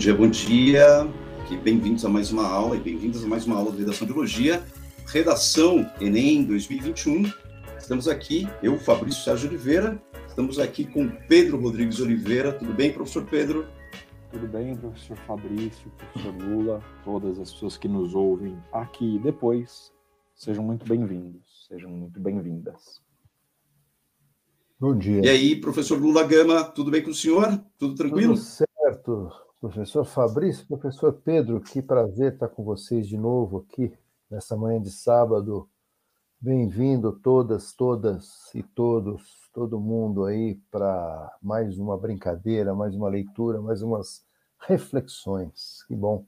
dia, bom dia, bom dia. Bem-vindos a mais uma aula e bem-vindas a mais uma aula de Redação de Biologia, Redação Enem 2021. Estamos aqui, eu, Fabrício Sérgio Oliveira, estamos aqui com Pedro Rodrigues Oliveira. Tudo bem, professor Pedro? Tudo bem, professor Fabrício, professor Lula, todas as pessoas que nos ouvem aqui e depois, sejam muito bem-vindos, sejam muito bem-vindas. Bom dia. E aí, professor Lula Gama, tudo bem com o senhor? Tudo tranquilo? Tudo certo, professor Fabrício, professor Pedro, que prazer estar com vocês de novo aqui nessa manhã de sábado. Bem-vindo todas, todas e todos, todo mundo aí para mais uma brincadeira, mais uma leitura, mais umas reflexões. Que bom.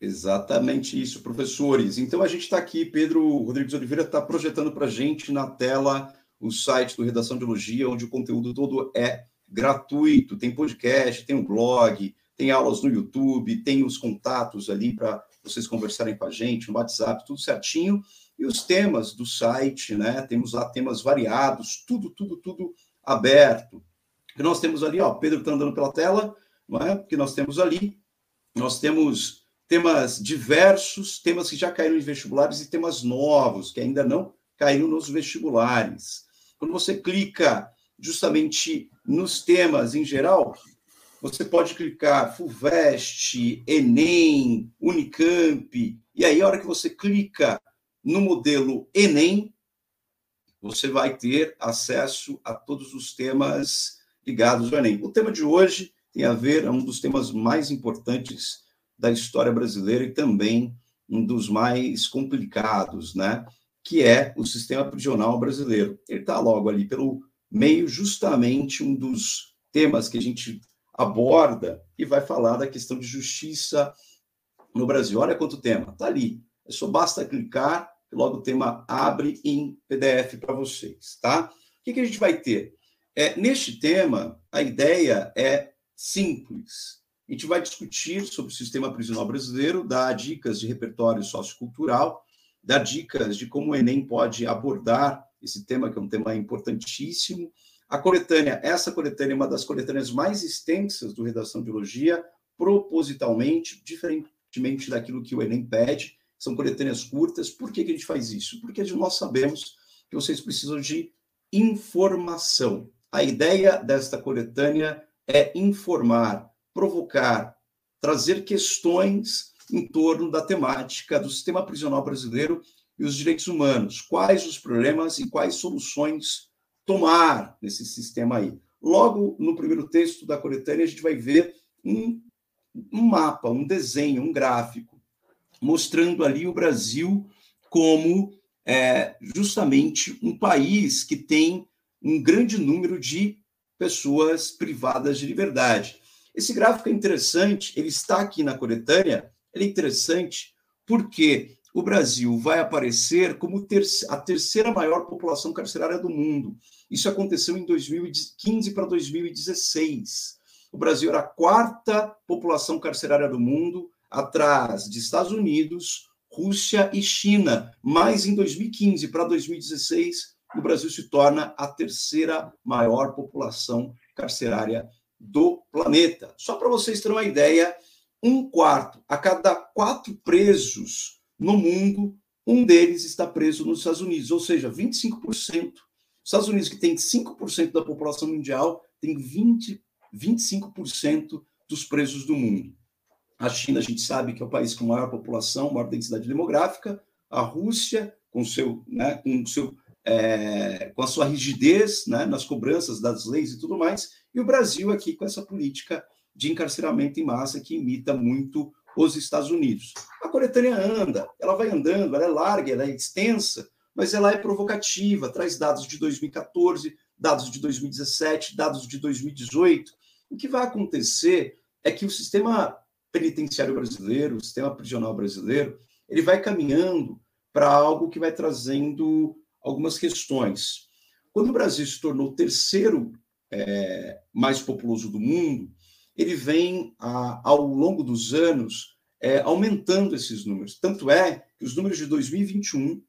Exatamente isso, professores. Então a gente está aqui, Pedro Rodrigues Oliveira está projetando para a gente na tela o site do Redação de Biologia, onde o conteúdo todo é gratuito. Tem podcast, tem um blog, tem aulas no YouTube, tem os contatos ali para vocês conversarem com a gente, no WhatsApp, tudo certinho. E os temas do site, né? Temos lá temas variados, tudo, tudo, tudo aberto. E nós temos ali, ó, Pedro está andando pela tela, não é? Porque nós temos ali, nós temos temas diversos, temas que já caíram em vestibulares e temas novos, que ainda não caíram nos vestibulares. Quando você clica justamente nos temas em geral, você pode clicar FUVEST, Enem, Unicamp, e aí a hora que você clica no modelo Enem, você vai ter acesso a todos os temas ligados ao Enem. O tema de hoje tem a ver, é um dos temas mais importantes da história brasileira e também um dos mais complicados, né? que é o sistema prisional brasileiro. Ele está logo ali pelo meio, justamente um dos temas que a gente aborda e vai falar da questão de justiça no Brasil. Olha quanto tema, está ali. É só basta clicar e logo o tema abre em PDF para vocês, tá? O que, que a gente vai ter? É, neste tema, a ideia é simples. A gente vai discutir sobre o sistema prisional brasileiro, dar dicas de repertório sociocultural dar dicas de como o Enem pode abordar esse tema, que é um tema importantíssimo. A coletânea, essa coletânea é uma das coletâneas mais extensas do Redação de Biologia, propositalmente, diferentemente daquilo que o Enem pede, são coletâneas curtas. Por que, que a gente faz isso? Porque nós sabemos que vocês precisam de informação. A ideia desta coletânea é informar, provocar, trazer questões em torno da temática do sistema prisional brasileiro e os direitos humanos. Quais os problemas e quais soluções tomar nesse sistema aí. Logo no primeiro texto da coletânea, a gente vai ver um, um mapa, um desenho, um gráfico, mostrando ali o Brasil como é, justamente um país que tem um grande número de pessoas privadas de liberdade. Esse gráfico é interessante, ele está aqui na coletânea, ele é interessante porque o Brasil vai aparecer como a terceira maior população carcerária do mundo. Isso aconteceu em 2015 para 2016. O Brasil era a quarta população carcerária do mundo, atrás de Estados Unidos, Rússia e China. Mas em 2015 para 2016, o Brasil se torna a terceira maior população carcerária do planeta. Só para vocês terem uma ideia, um quarto a cada quatro presos no mundo, um deles está preso nos Estados Unidos, ou seja, 25%. Os Estados Unidos, que tem 5% da população mundial, tem 20, 25% dos presos do mundo. A China, a gente sabe que é o país com maior população, maior densidade demográfica. A Rússia, com, seu, né, com, seu, é, com a sua rigidez né, nas cobranças das leis e tudo mais. E o Brasil aqui com essa política de encarceramento em massa que imita muito os Estados Unidos. A coletânea anda, ela vai andando, ela é larga, ela é extensa, mas ela é provocativa, traz dados de 2014, dados de 2017, dados de 2018. O que vai acontecer é que o sistema penitenciário brasileiro, o sistema prisional brasileiro, ele vai caminhando para algo que vai trazendo algumas questões. Quando o Brasil se tornou o terceiro é, mais populoso do mundo, ele vem, ao longo dos anos, é, aumentando esses números. Tanto é que os números de 2021,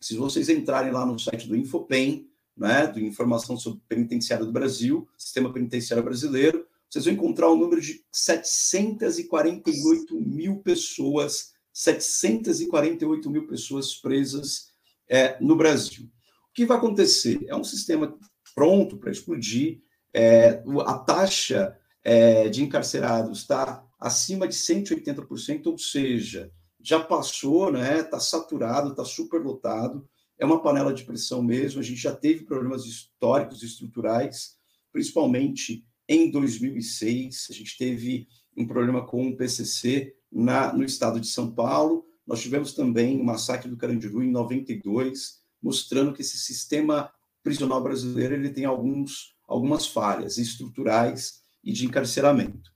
se vocês entrarem lá no site do Infopem, né, do Informação sobre Penitenciário do Brasil, Sistema Penitenciário Brasileiro, vocês vão encontrar o um número de 748 mil pessoas, 748 mil pessoas presas é, no Brasil. O que vai acontecer? É um sistema pronto para explodir, é, a taxa é, de encarcerados está acima de 180%, ou seja, já passou, né? Está saturado, está superlotado. É uma panela de pressão mesmo. A gente já teve problemas históricos, estruturais, principalmente em 2006. A gente teve um problema com o PCC na, no estado de São Paulo. Nós tivemos também o massacre do Carandiru em 92, mostrando que esse sistema prisional brasileiro ele tem alguns, algumas falhas estruturais e de encarceramento.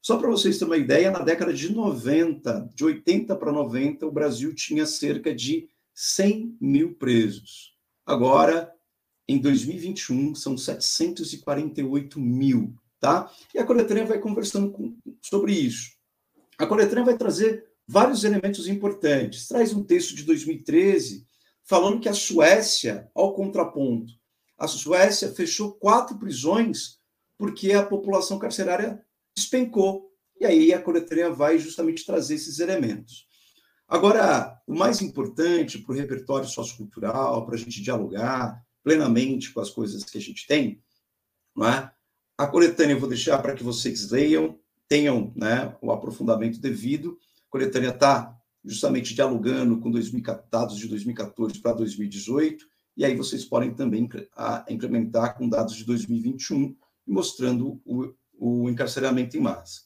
Só para vocês terem uma ideia, na década de 90, de 80 para 90, o Brasil tinha cerca de 100 mil presos. Agora, em 2021, são 748 mil, tá? E a coletânea vai conversando com, sobre isso. A coletânea vai trazer vários elementos importantes. Traz um texto de 2013 falando que a Suécia, ao contraponto, a Suécia fechou quatro prisões porque a população carcerária despencou. E aí a coletoria vai justamente trazer esses elementos. Agora, o mais importante para o repertório sociocultural, para a gente dialogar plenamente com as coisas que a gente tem, não é? A coletânea eu vou deixar para que vocês leiam, tenham né, o aprofundamento devido. A coletânea está justamente dialogando com 2000, dados de 2014 para 2018, e aí vocês podem também implementar com dados de 2021, mostrando o, o encarceramento em massa.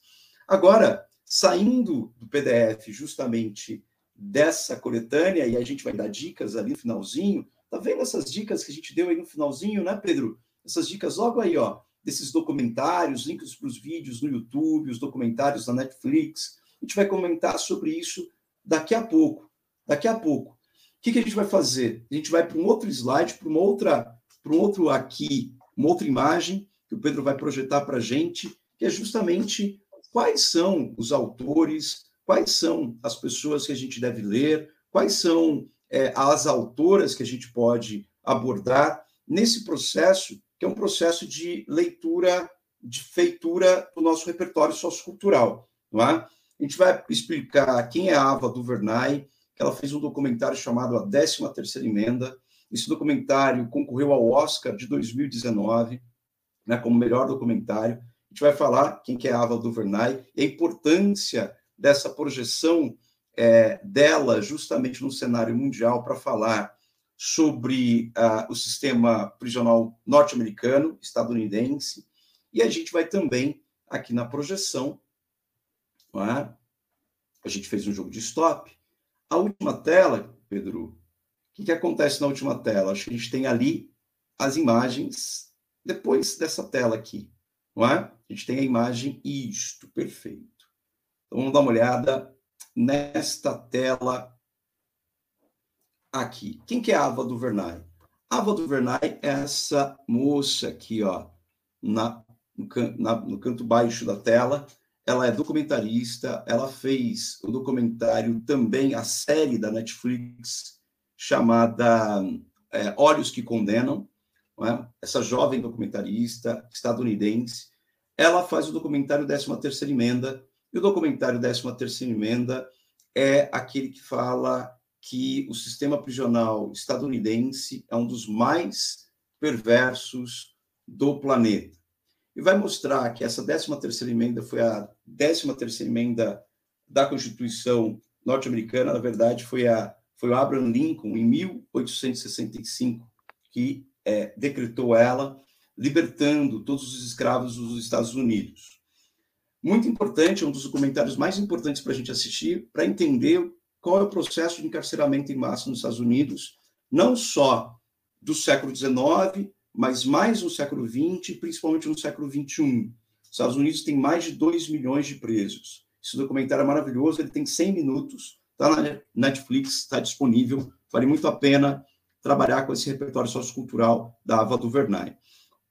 Agora, saindo do PDF justamente dessa coletânea, e a gente vai dar dicas ali no finalzinho, tá vendo essas dicas que a gente deu aí no finalzinho, né, Pedro? Essas dicas logo aí, ó, desses documentários, links para os vídeos no YouTube, os documentários da Netflix. A gente vai comentar sobre isso daqui a pouco. Daqui a pouco. O que, que a gente vai fazer? A gente vai para um outro slide, para uma outra, para um outro aqui, uma outra imagem que o Pedro vai projetar para a gente, que é justamente quais são os autores, quais são as pessoas que a gente deve ler, quais são é, as autoras que a gente pode abordar nesse processo, que é um processo de leitura, de feitura do nosso repertório sociocultural, não é? A gente vai explicar quem é a Ava DuVernay, que ela fez um documentário chamado A 13 Terceira Emenda. Esse documentário concorreu ao Oscar de 2019, né, como melhor documentário. A gente vai falar quem que é a Ava DuVernay e a importância dessa projeção é, dela justamente no cenário mundial para falar sobre uh, o sistema prisional norte-americano, estadunidense, e a gente vai também, aqui na projeção, é? A gente fez um jogo de stop. A última tela, Pedro, o que, que acontece na última tela? Acho que a gente tem ali as imagens depois dessa tela aqui, não é? A gente tem a imagem isto, perfeito. Então vamos dar uma olhada nesta tela aqui. Quem que é a Ava Duvernay? Ava Duvernay é essa moça aqui, ó, na, no, na, no canto baixo da tela, ela é documentarista, ela fez o documentário também, a série da Netflix, chamada é, Olhos que Condenam, é? essa jovem documentarista estadunidense, ela faz o documentário 13ª Emenda, e o documentário 13ª Emenda é aquele que fala que o sistema prisional estadunidense é um dos mais perversos do planeta e vai mostrar que essa 13ª emenda foi a 13ª emenda da Constituição norte-americana, na verdade, foi, a, foi o Abraham Lincoln, em 1865, que é, decretou ela, libertando todos os escravos dos Estados Unidos. Muito importante, é um dos documentários mais importantes para a gente assistir, para entender qual é o processo de encarceramento em massa nos Estados Unidos, não só do século XIX, mas mais no século XX, principalmente no século XXI. Os Estados Unidos tem mais de 2 milhões de presos. Esse documentário é maravilhoso, ele tem 100 minutos, está na Netflix, está disponível, vale muito a pena trabalhar com esse repertório sociocultural da Ava DuVernay.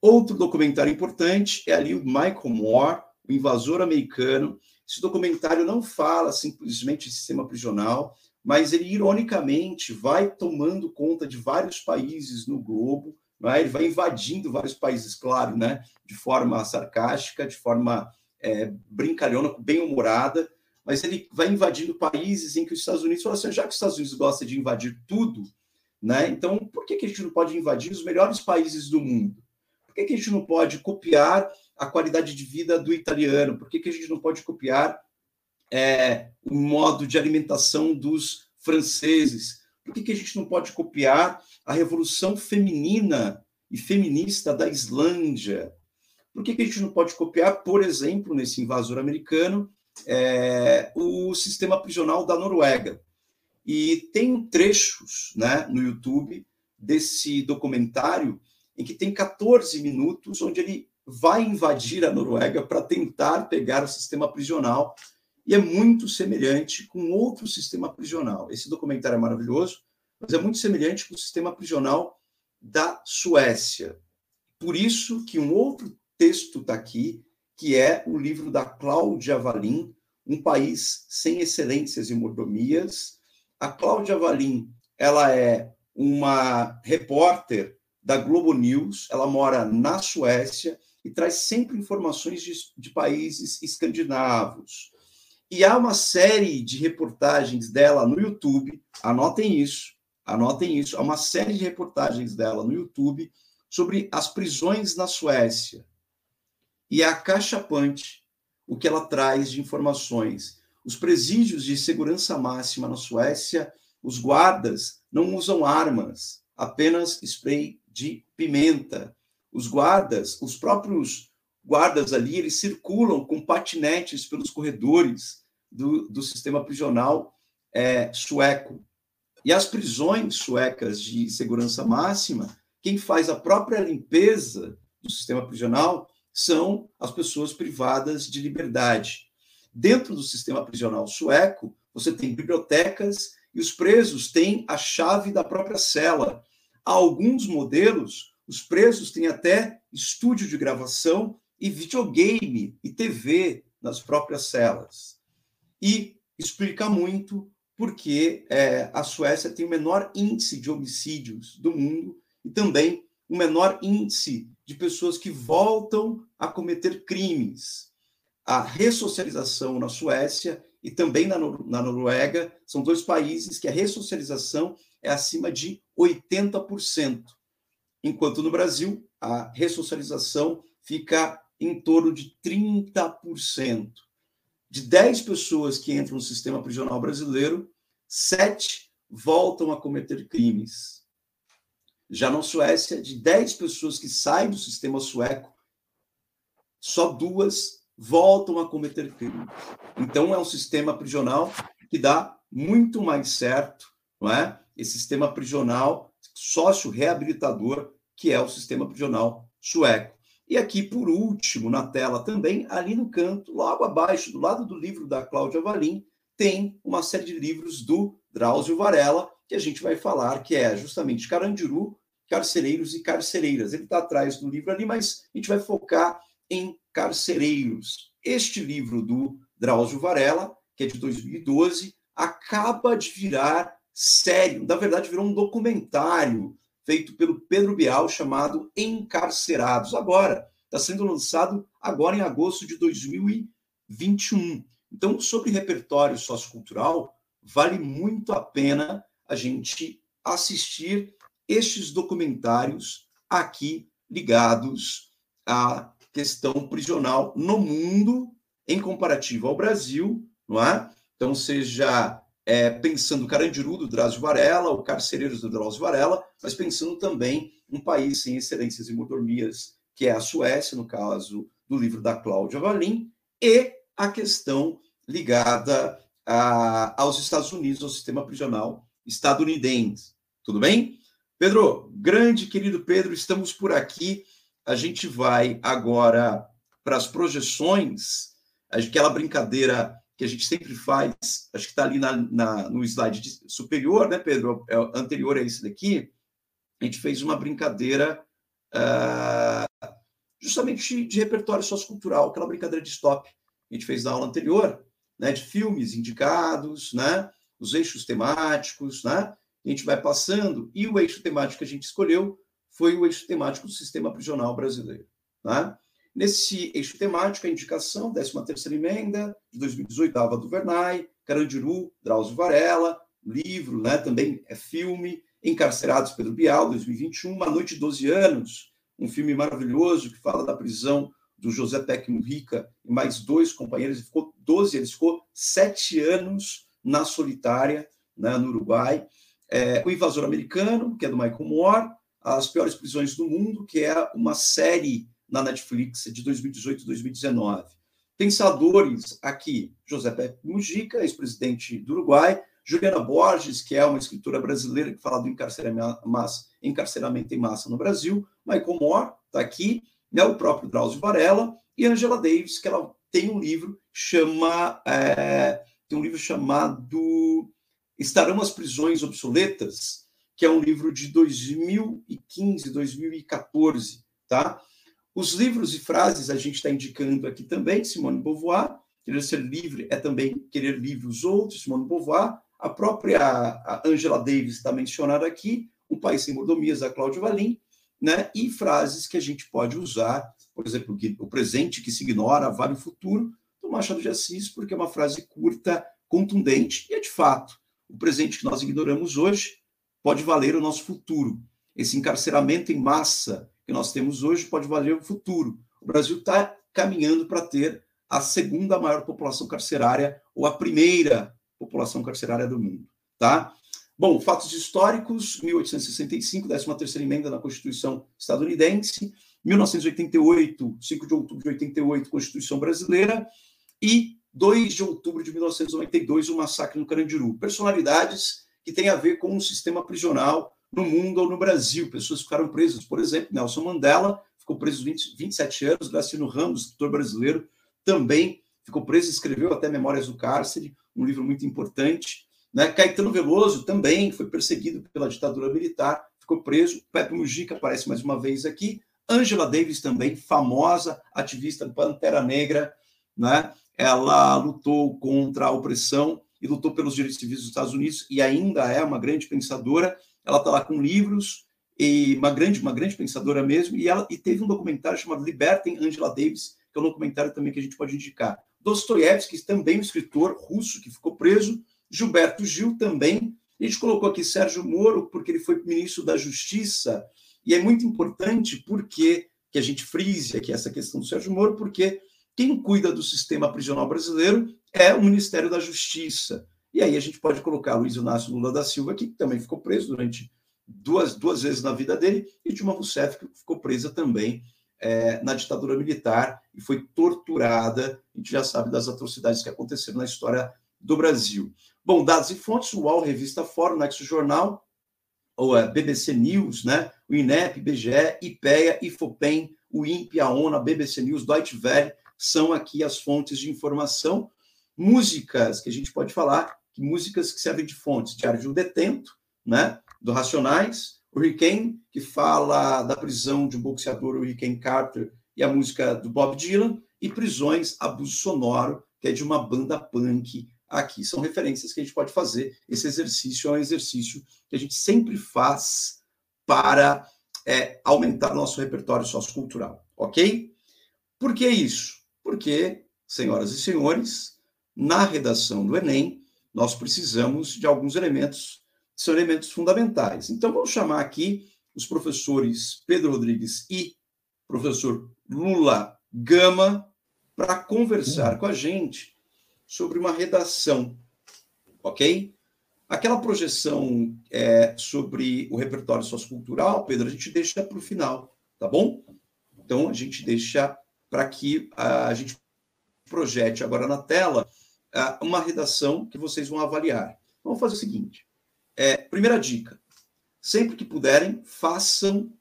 Outro documentário importante é ali o Michael Moore, o invasor americano. Esse documentário não fala simplesmente de sistema prisional, mas ele, ironicamente, vai tomando conta de vários países no globo, é? ele vai invadindo vários países, claro, né? de forma sarcástica, de forma é, brincalhona, bem-humorada, mas ele vai invadindo países em que os Estados Unidos falam assim, já que os Estados Unidos gostam de invadir tudo, né? então por que, que a gente não pode invadir os melhores países do mundo? Por que, que a gente não pode copiar a qualidade de vida do italiano? Por que, que a gente não pode copiar é, o modo de alimentação dos franceses? Por que, que a gente não pode copiar a revolução feminina e feminista da Islândia? Por que, que a gente não pode copiar, por exemplo, nesse invasor americano, é, o sistema prisional da Noruega? E tem trechos né, no YouTube desse documentário em que tem 14 minutos onde ele vai invadir a Noruega para tentar pegar o sistema prisional e é muito semelhante com outro sistema prisional. Esse documentário é maravilhoso, mas é muito semelhante com o sistema prisional da Suécia. Por isso que um outro texto está aqui, que é o livro da Cláudia Valim, Um País Sem Excelências e Mordomias. A Cláudia Valim, ela é uma repórter da Globo News, ela mora na Suécia e traz sempre informações de, de países escandinavos. E há uma série de reportagens dela no YouTube, anotem isso, anotem isso, há uma série de reportagens dela no YouTube sobre as prisões na Suécia. E é acachapante o que ela traz de informações. Os presídios de segurança máxima na Suécia, os guardas não usam armas, apenas spray de pimenta. Os guardas, os próprios guardas ali, eles circulam com patinetes pelos corredores do, do sistema prisional é, sueco. E as prisões suecas de segurança máxima, quem faz a própria limpeza do sistema prisional são as pessoas privadas de liberdade. Dentro do sistema prisional sueco, você tem bibliotecas e os presos têm a chave da própria cela. Há alguns modelos, os presos têm até estúdio de gravação e videogame e TV nas próprias celas. E explica muito porque é, a Suécia tem o menor índice de homicídios do mundo e também o menor índice de pessoas que voltam a cometer crimes. A ressocialização na Suécia e também na, na Noruega são dois países que a ressocialização é acima de 80%, enquanto no Brasil a ressocialização fica em torno de 30%. De 10 pessoas que entram no sistema prisional brasileiro, 7 voltam a cometer crimes. Já na Suécia, de 10 pessoas que saem do sistema sueco, só duas voltam a cometer crimes. Então, é um sistema prisional que dá muito mais certo, não é? Esse sistema prisional sócio-reabilitador, que é o sistema prisional sueco. E aqui, por último, na tela também, ali no canto, logo abaixo, do lado do livro da Cláudia Valim, tem uma série de livros do Drauzio Varela, que a gente vai falar, que é justamente Carandiru, Carcereiros e Carcereiras. Ele está atrás do livro ali, mas a gente vai focar em Carcereiros. Este livro do Drauzio Varela, que é de 2012, acaba de virar sério, na verdade virou um documentário feito pelo Pedro Bial chamado Encarcerados. Agora, está sendo lançado agora em agosto de 2021. Então, sobre repertório sociocultural, vale muito a pena a gente assistir estes documentários aqui ligados à questão prisional no mundo em comparativo ao Brasil, não é? Então, seja é, pensando Carandiru, do Drauzio Varela, o Carcereiros do Drauzio Varela, mas pensando também um país sem excelências e mordomias, que é a Suécia, no caso do livro da Cláudia Valim, e a questão ligada a, aos Estados Unidos, ao sistema prisional estadunidense. Tudo bem? Pedro, grande querido Pedro, estamos por aqui. A gente vai agora para as projeções, aquela brincadeira que a gente sempre faz, acho que está ali na, na, no slide superior, né, Pedro? É, anterior a esse daqui, a gente fez uma brincadeira uh, justamente de repertório sociocultural, aquela brincadeira de stop que a gente fez na aula anterior, né, de filmes indicados, né, os eixos temáticos, né? A gente vai passando, e o eixo temático que a gente escolheu foi o eixo temático do sistema prisional brasileiro. Né? Nesse eixo temático, a indicação, 13ª emenda, de 2018, Ava do Vernay, Carandiru, Drauzio Varela, livro, né, também é filme, Encarcerados, Pedro Bial, 2021, Uma Noite de 12 Anos, um filme maravilhoso que fala da prisão do José Peck Mujica e mais dois companheiros, ele ficou 12, ele ficou sete anos na solitária, né, no Uruguai. É, o Invasor Americano, que é do Michael Moore, As Piores Prisões do Mundo, que é uma série na Netflix de 2018 e 2019. Pensadores aqui, José Pepe Mujica, ex-presidente do Uruguai, Juliana Borges, que é uma escritora brasileira que fala do encarceramento, em massa no Brasil, Michael Moore está aqui, né, o próprio Drauzio Varela, e Angela Davis, que ela tem um livro chama é, tem um livro chamado Estarão as Prisões Obsoletas, que é um livro de 2015, 2014, tá? Os livros e frases a gente está indicando aqui também, Simone Beauvoir, Querer Ser Livre é também Querer Livre os Outros, Simone Beauvoir, a própria a Angela Davis está mencionada aqui, Um País Sem Mordomias, da Cláudia Valim, né? e frases que a gente pode usar, por exemplo, o presente que se ignora vale o futuro, do Machado de Assis, porque é uma frase curta, contundente, e é de fato, o presente que nós ignoramos hoje pode valer o nosso futuro. Esse encarceramento em massa que nós temos hoje pode valer o futuro. O Brasil está caminhando para ter a segunda maior população carcerária ou a primeira população carcerária do mundo, tá? Bom, fatos históricos, 1865, 13ª emenda na Constituição estadunidense, 1988, 5 de outubro de 88, Constituição brasileira, e 2 de outubro de 1992, o massacre no Carandiru. Personalidades que têm a ver com o sistema prisional no mundo ou no Brasil. Pessoas ficaram presas, por exemplo, Nelson Mandela ficou preso 20, 27 anos, Gracino Ramos, escritor brasileiro, também ficou preso, escreveu até Memórias do Cárcere, um livro muito importante. Né? Caetano Veloso também foi perseguido pela ditadura militar, ficou preso. Pepe Mujica aparece mais uma vez aqui. Angela Davis também, famosa ativista do Pantera Negra, né? Ela lutou contra a opressão e lutou pelos direitos civis dos Estados Unidos e ainda é uma grande pensadora. Ela está lá com livros e uma grande, uma grande pensadora mesmo. E ela e teve um documentário chamado Libertem Angela Davis, que é um documentário também que a gente pode indicar. Dostoiévski, também um escritor russo que ficou preso. Gilberto Gil também. A gente colocou aqui Sérgio Moro, porque ele foi ministro da Justiça. E é muito importante porque que a gente frise aqui essa questão do Sérgio Moro, porque quem cuida do sistema prisional brasileiro é o Ministério da Justiça. E aí a gente pode colocar Luiz Inácio Lula da Silva, que também ficou preso durante duas, duas vezes na vida dele, e Dilma Rousseff, que ficou presa também é, na ditadura militar e foi torturada. A gente já sabe das atrocidades que aconteceram na história do Brasil. Bom, dados e fontes, UOL, Revista Fórum, Nexo Jornal, ou é, BBC News, né? o INEP, IBGE, IPEA, IFOPEM, o INPE, a BBC News, Deutsche Welle, são aqui as fontes de informação. Músicas que a gente pode falar, que músicas que servem de fontes. Diário de um Detento, né? do Racionais, o Hurricane, que fala da prisão de um boxeador, o Hurricane Carter, e a música do Bob Dylan, e Prisões, Abuso Sonoro, que é de uma banda punk aqui. São referências que a gente pode fazer. Esse exercício é um exercício que a gente sempre faz para é, aumentar nosso repertório sociocultural, ok? Por que isso? Porque, senhoras e senhores, na redação do Enem, nós precisamos de alguns elementos são elementos fundamentais. Então, vamos chamar aqui os professores Pedro Rodrigues e professor Lula Gama para conversar uhum. com a gente sobre uma redação, ok? Aquela projeção é, sobre o repertório sociocultural, Pedro, a gente deixa para o final, tá bom? Então, a gente deixa para que a gente projete agora na tela uma redação que vocês vão avaliar. Vamos fazer o seguinte: é, primeira dica: sempre que puderem, façam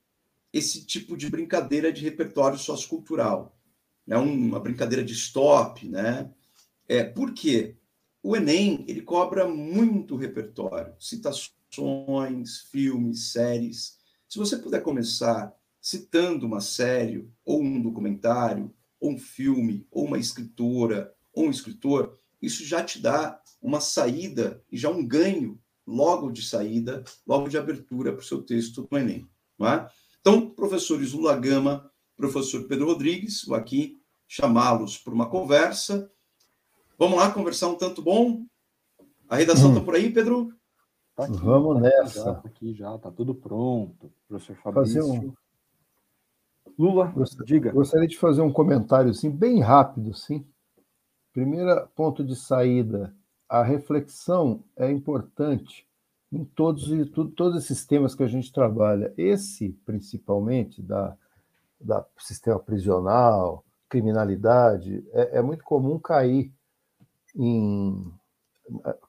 esse tipo de brincadeira de repertório sociocultural. É uma brincadeira de stop, né? É, por quê? O Enem ele cobra muito repertório, citações, filmes, séries. Se você puder começar citando uma série, ou um documentário, ou um filme, ou uma escritora, ou um escritor, isso já te dá uma saída e já um ganho logo de saída, logo de abertura para o seu texto do Enem. Não é? Então, professores Lula Gama, professor Pedro Rodrigues, vou aqui chamá-los para uma conversa. Vamos lá conversar um tanto bom? A redação está hum. por aí, Pedro? Tá aqui, Vamos tá nessa. Já, tá aqui já, tá tudo pronto. Professor Fabrício. Fazer um... Lula, diga. Gostaria de fazer um comentário assim, bem rápido, sim. Primeiro ponto de saída, a reflexão é importante em todos, todos esses temas que a gente trabalha. Esse, principalmente, da, da sistema prisional, criminalidade, é, é muito comum cair em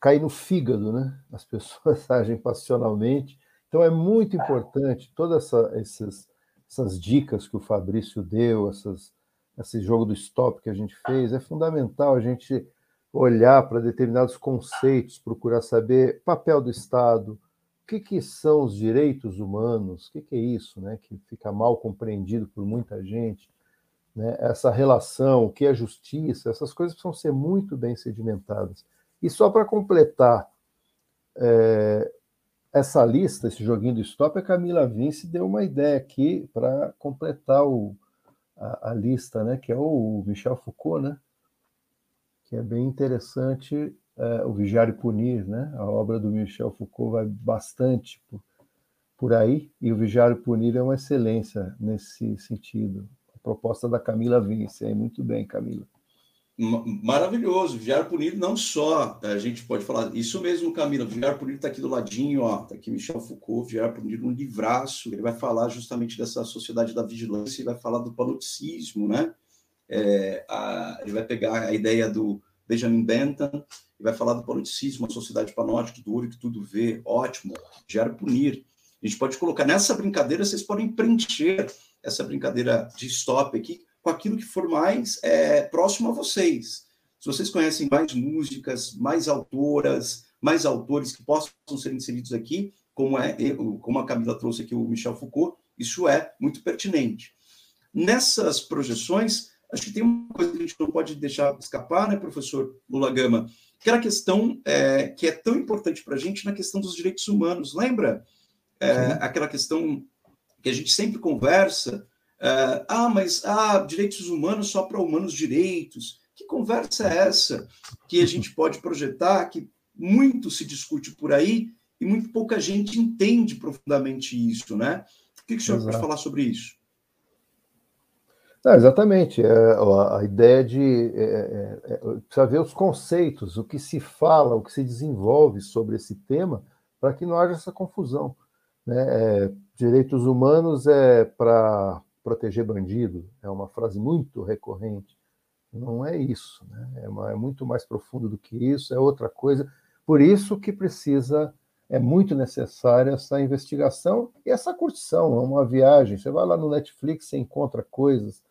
cair no fígado, né? As pessoas agem passionalmente. Então é muito importante todas essa, essas, essas dicas que o Fabrício deu, essas, esse jogo do stop que a gente fez. É fundamental a gente olhar para determinados conceitos, procurar saber papel do Estado, o que, que são os direitos humanos, o que, que é isso, né? Que fica mal compreendido por muita gente. Né? Essa relação, o que é justiça, essas coisas precisam ser muito bem sedimentadas. E só para completar é, essa lista, esse joguinho do stop, a Camila Vince deu uma ideia aqui para completar o, a, a, lista, né? Que é o Michel Foucault, né? Que é bem interessante, é, o Vigiar e Punir, né? A obra do Michel Foucault vai bastante por, por aí, e o Vigiar e Punir é uma excelência nesse sentido. A proposta da Camila Vince, aí muito bem, Camila maravilhoso. Vigiar Punido não só, a gente pode falar, isso mesmo, Camila, Vigiar Punido está aqui do ladinho, ó, está aqui Michel Foucault, Vigiar Punido, um livraço, ele vai falar justamente dessa sociedade da vigilância e vai falar do panoticismo, né? É, a, ele vai pegar a ideia do Benjamin Bentham e vai falar do panoticismo, a sociedade panótica, do olho que tudo vê, ótimo, Vigiar Punir. A gente pode colocar nessa brincadeira, vocês podem preencher essa brincadeira de stop aqui com aquilo que for mais é, próximo a vocês. Se vocês conhecem mais músicas, mais autoras, mais autores que possam ser inseridos aqui, como, é, como a Camila trouxe aqui o Michel Foucault, isso é muito pertinente. Nessas projeções, acho que tem uma coisa que a gente não pode deixar escapar, né, professor Lula Gama, que era a questão é, que é tão importante para a gente na questão dos direitos humanos. Lembra é, aquela questão que a gente sempre conversa Uh, ah, mas ah, direitos humanos só para humanos direitos. Que conversa é essa que a gente pode projetar, que muito se discute por aí e muito pouca gente entende profundamente isso, né? O que, que o senhor Exato. pode falar sobre isso? Não, exatamente. É, a, a, ideia de é, é, é, precisa ver os conceitos, o que se fala, o que se desenvolve sobre esse tema, para que não haja essa confusão. Né? É, direitos humanos é para proteger bandido, é uma frase muito recorrente. Não é isso, né? é, uma, é muito mais profundo do que isso, é outra coisa. Por isso que precisa, é muito necessária essa investigação e essa curtição, é uma viagem. Você vai lá no Netflix, você encontra coisas,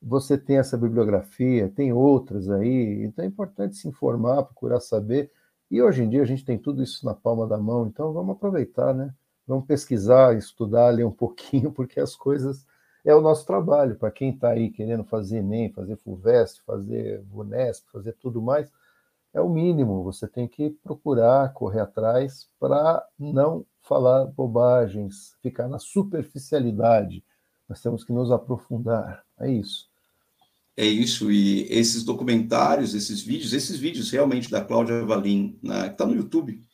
você tem essa bibliografia, tem outras aí, então é importante se informar, procurar saber. E hoje em dia a gente tem tudo isso na palma da mão, então vamos aproveitar, né? Vamos pesquisar, estudar, ler um pouquinho, porque as coisas é o nosso trabalho. Para quem está aí querendo fazer Enem, fazer FUVEST, fazer VUNESP, fazer tudo mais, é o mínimo. Você tem que procurar, correr atrás para não falar bobagens, ficar na superficialidade. Nós temos que nos aprofundar. É isso. É isso, e esses documentários, esses vídeos, esses vídeos realmente da Cláudia Valim, né, que está no YouTube,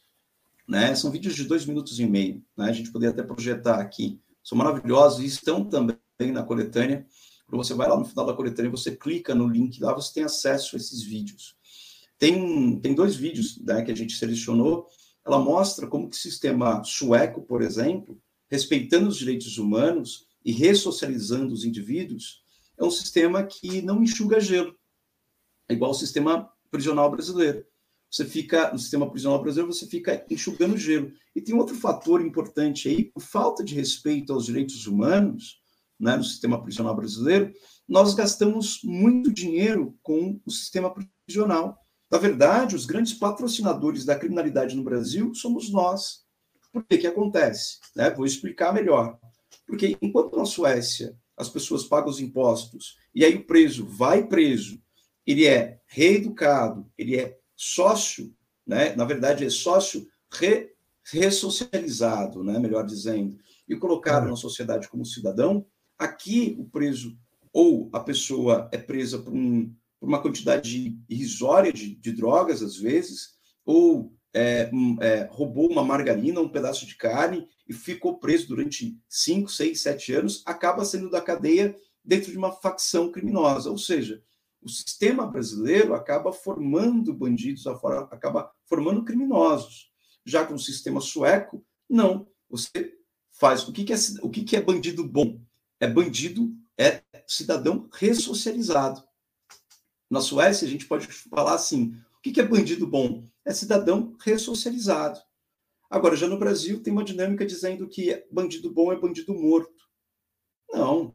né, são vídeos de dois minutos e meio, né, a gente poderia até projetar aqui, são maravilhosos e estão também na coletânea. Quando você vai lá no final da coletânea, você clica no link lá, você tem acesso a esses vídeos. Tem, tem dois vídeos né, que a gente selecionou. Ela mostra como que o sistema sueco, por exemplo, respeitando os direitos humanos e ressocializando os indivíduos, é um sistema que não enxuga gelo. É igual ao sistema prisional brasileiro. Você fica, no sistema prisional brasileiro, você fica enxugando gelo. E tem outro fator importante aí, por falta de respeito aos direitos humanos, né, no sistema prisional brasileiro, nós gastamos muito dinheiro com o sistema prisional. Na verdade, os grandes patrocinadores da criminalidade no Brasil somos nós. Por que que acontece? Né? Vou explicar melhor. Porque enquanto na Suécia as pessoas pagam os impostos e aí o preso vai preso, ele é reeducado, ele é sócio, né? na verdade é sócio re, ressocializado, né, melhor dizendo, e colocado na sociedade como cidadão, aqui o preso ou a pessoa é presa por, um, por uma quantidade irrisória de, de, drogas, às vezes, ou é, é, roubou uma margarina, um pedaço de carne e ficou preso durante 5, 6, 7 anos, acaba sendo da cadeia dentro de uma facção criminosa. Ou seja, o sistema brasileiro acaba formando bandidos, acaba formando criminosos. Já com o sistema sueco, não. Você faz. O que, que é, o que, que é bandido bom? É bandido, é cidadão ressocializado. Na Suécia, a gente pode falar assim: o que, é bandido bom? É cidadão ressocializado. Agora, já no Brasil, tem uma dinâmica dizendo que bandido bom é bandido morto. Não.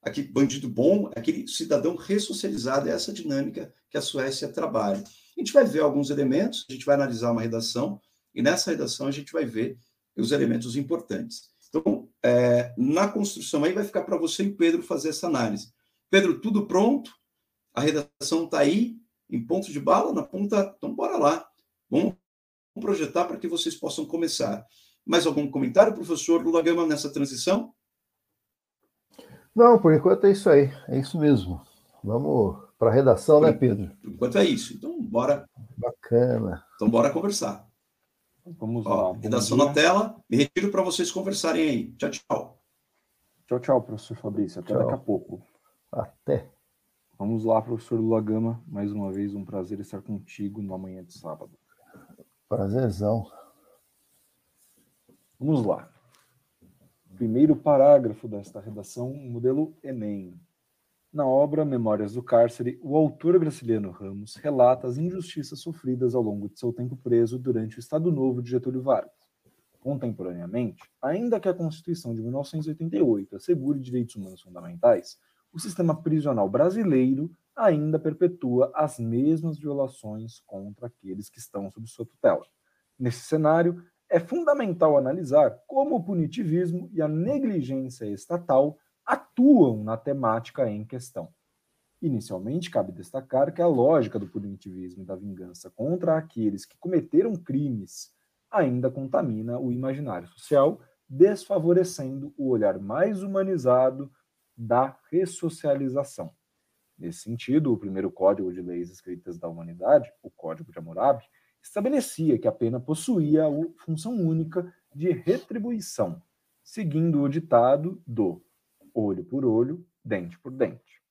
Aqui, bandido bom é aquele cidadão ressocializado. É essa dinâmica que a Suécia trabalha. A gente vai ver alguns elementos, a gente vai analisar uma redação, e nessa redação a gente vai ver os elementos importantes. Então, é, na construção aí vai ficar para você e Pedro fazer essa análise. Pedro, tudo pronto? A redação está aí, em ponto de bala, na ponta. Então, bora lá. Vamos projetar para que vocês possam começar. Mais algum comentário, professor Lula Gama, nessa transição? Não, por enquanto é isso aí. É isso mesmo. Vamos para a redação, né, por, né, Pedro? Por enquanto é isso. Então, bora. Bacana. Então, bora conversar. Vamos Ó, lá. Redação na tela. Me retiro para vocês conversarem aí. Tchau, tchau. Tchau, tchau, professor Fabrício. Até tchau. daqui a pouco. Até. Vamos lá, professor Lula Gama. Mais uma vez, um prazer estar contigo na manhã de sábado. Prazerzão. Vamos lá. Primeiro parágrafo desta redação, modelo Enem. Na obra Memórias do Cárcere, o autor Graciliano Ramos relata as injustiças sofridas ao longo de seu tempo preso durante o Estado Novo de Getúlio Vargas. Contemporaneamente, ainda que a Constituição de 1988 assegure direitos humanos fundamentais, o sistema prisional brasileiro ainda perpetua as mesmas violações contra aqueles que estão sob sua tutela. Nesse cenário, é fundamental analisar como o punitivismo e a negligência estatal atuam na temática em questão. Inicialmente, cabe destacar que a lógica do punitivismo e da vingança contra aqueles que cometeram crimes ainda contamina o imaginário social, desfavorecendo o olhar mais humanizado da ressocialização. Nesse sentido, o primeiro Código de Leis Escritas da Humanidade, o Código de Hammurabi, estabelecia que a pena possuía a função única de retribuição, seguindo o ditado do olho por olho, dente por dente.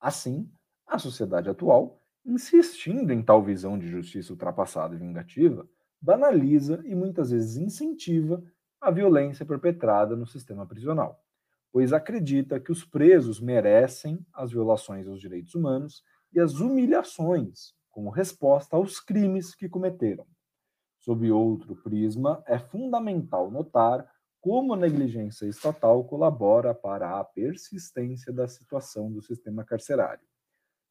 Assim, a sociedade atual, insistindo em tal visão de justiça ultrapassada e vingativa, banaliza e muitas vezes incentiva a violência perpetrada no sistema prisional, pois acredita que os presos merecem as violações aos direitos humanos e as humilhações como resposta aos crimes que cometeram. Sob outro prisma, é fundamental notar como a negligência estatal colabora para a persistência da situação do sistema carcerário.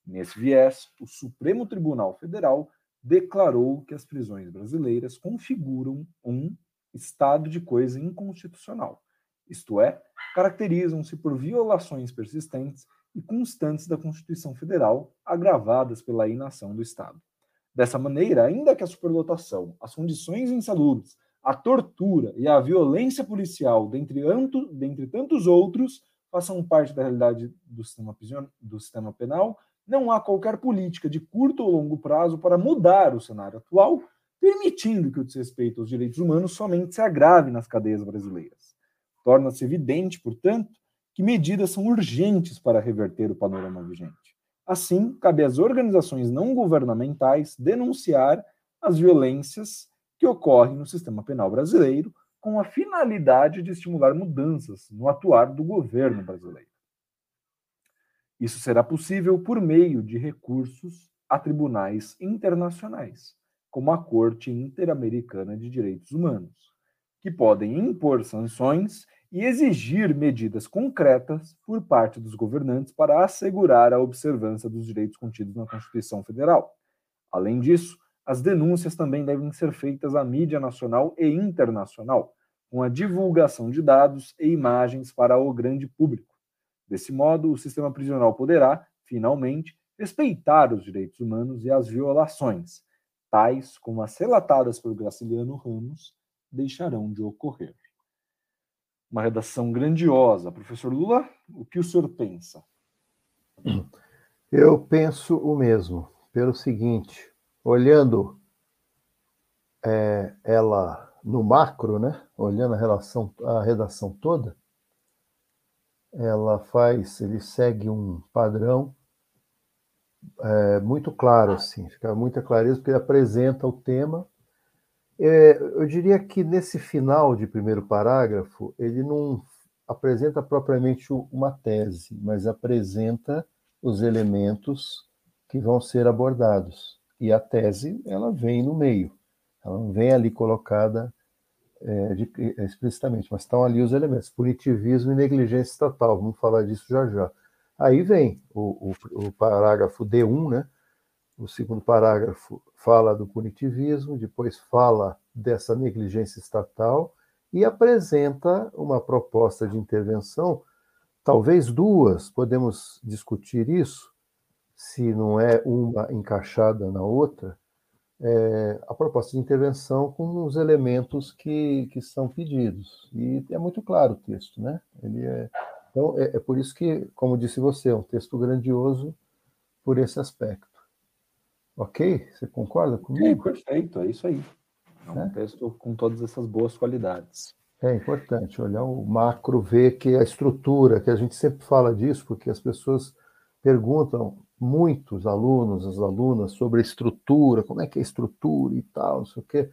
Nesse viés, o Supremo Tribunal Federal declarou que as prisões brasileiras configuram um estado de coisa inconstitucional, isto é, caracterizam-se por violações persistentes e constantes da Constituição Federal, agravadas pela inação do Estado. Dessa maneira, ainda que a superlotação, as condições insalubres, a tortura e a violência policial, dentre, anto, dentre tantos outros, façam parte da realidade do sistema, do sistema penal, não há qualquer política de curto ou longo prazo para mudar o cenário atual, permitindo que o desrespeito aos direitos humanos somente se agrave nas cadeias brasileiras. Torna-se evidente, portanto, que medidas são urgentes para reverter o panorama vigente. Assim, cabe às organizações não governamentais denunciar as violências que ocorre no sistema penal brasileiro com a finalidade de estimular mudanças no atuar do governo brasileiro. Isso será possível por meio de recursos a tribunais internacionais, como a Corte Interamericana de Direitos Humanos, que podem impor sanções e exigir medidas concretas por parte dos governantes para assegurar a observância dos direitos contidos na Constituição Federal. Além disso, as denúncias também devem ser feitas à mídia nacional e internacional, com a divulgação de dados e imagens para o grande público. Desse modo, o sistema prisional poderá, finalmente, respeitar os direitos humanos e as violações, tais como as relatadas por Graciliano Ramos, deixarão de ocorrer. Uma redação grandiosa. Professor Lula, o que o senhor pensa? Eu penso o mesmo, pelo seguinte, olhando é, ela no macro, né? olhando a, relação, a redação toda, ela faz, ele segue um padrão é, muito claro, assim, fica muita clareza, porque ele apresenta o tema. É, eu diria que nesse final de primeiro parágrafo, ele não apresenta propriamente uma tese, mas apresenta os elementos que vão ser abordados. E a tese, ela vem no meio, ela não vem ali colocada é, de, explicitamente, mas estão ali os elementos: punitivismo e negligência estatal. Vamos falar disso já já. Aí vem o, o, o parágrafo D1, né? O segundo parágrafo fala do punitivismo, depois fala dessa negligência estatal e apresenta uma proposta de intervenção, talvez duas, podemos discutir isso, se não é uma encaixada na outra, é, a proposta de intervenção com os elementos que, que são pedidos. E é muito claro o texto, né? Ele é, então, é, é por isso que, como disse você, é um texto grandioso por esse aspecto. Ok? Você concorda comigo? É, perfeito, é isso aí. É um é? texto com todas essas boas qualidades. É importante olhar o macro, ver que a estrutura, que a gente sempre fala disso, porque as pessoas perguntam, muitos alunos, as alunas, sobre a estrutura, como é que é a estrutura e tal, não sei o quê.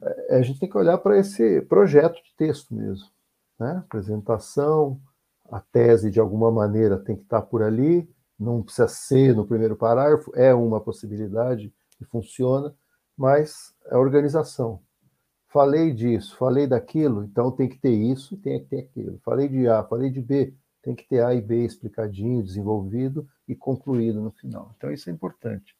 É, a gente tem que olhar para esse projeto de texto mesmo. Né? Apresentação, a tese de alguma maneira tem que estar por ali, não precisa ser no primeiro parágrafo, é uma possibilidade que funciona, mas é organização. Falei disso, falei daquilo, então tem que ter isso, tem que ter aquilo. Falei de A, falei de B, tem que ter A e B explicadinho, desenvolvido e concluído no final. Então isso é importante.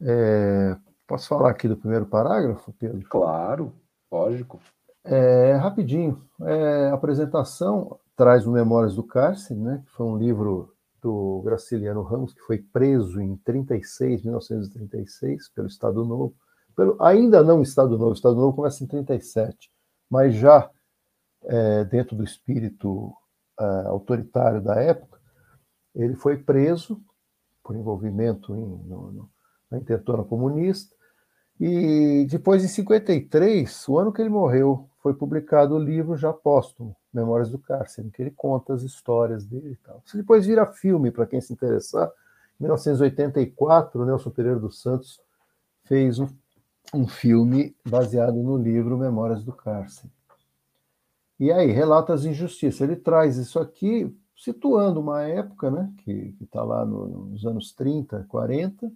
É, posso falar aqui do primeiro parágrafo, Pedro? Claro, lógico. É, rapidinho. É, apresentação, traz o Memórias do Cárcere, né, que foi um livro do Graciliano Ramos, que foi preso em 36, 1936, pelo Estado Novo. Pelo, ainda não Estado Novo, o Estado Novo começa em 37, mas já é, dentro do espírito é, autoritário da época, ele foi preso por envolvimento em, no, no, na intentona comunista, e depois, em 53, o ano que ele morreu, foi publicado o livro já póstumo, Memórias do Cárcere, em que ele conta as histórias dele e tal. Isso depois vira filme, para quem se interessar. Em 1984, Nelson Pereira dos Santos fez um, um filme baseado no livro Memórias do Cárcere. E aí, relata as injustiças. Ele traz isso aqui, situando uma época, né, que está lá no, nos anos 30, 40,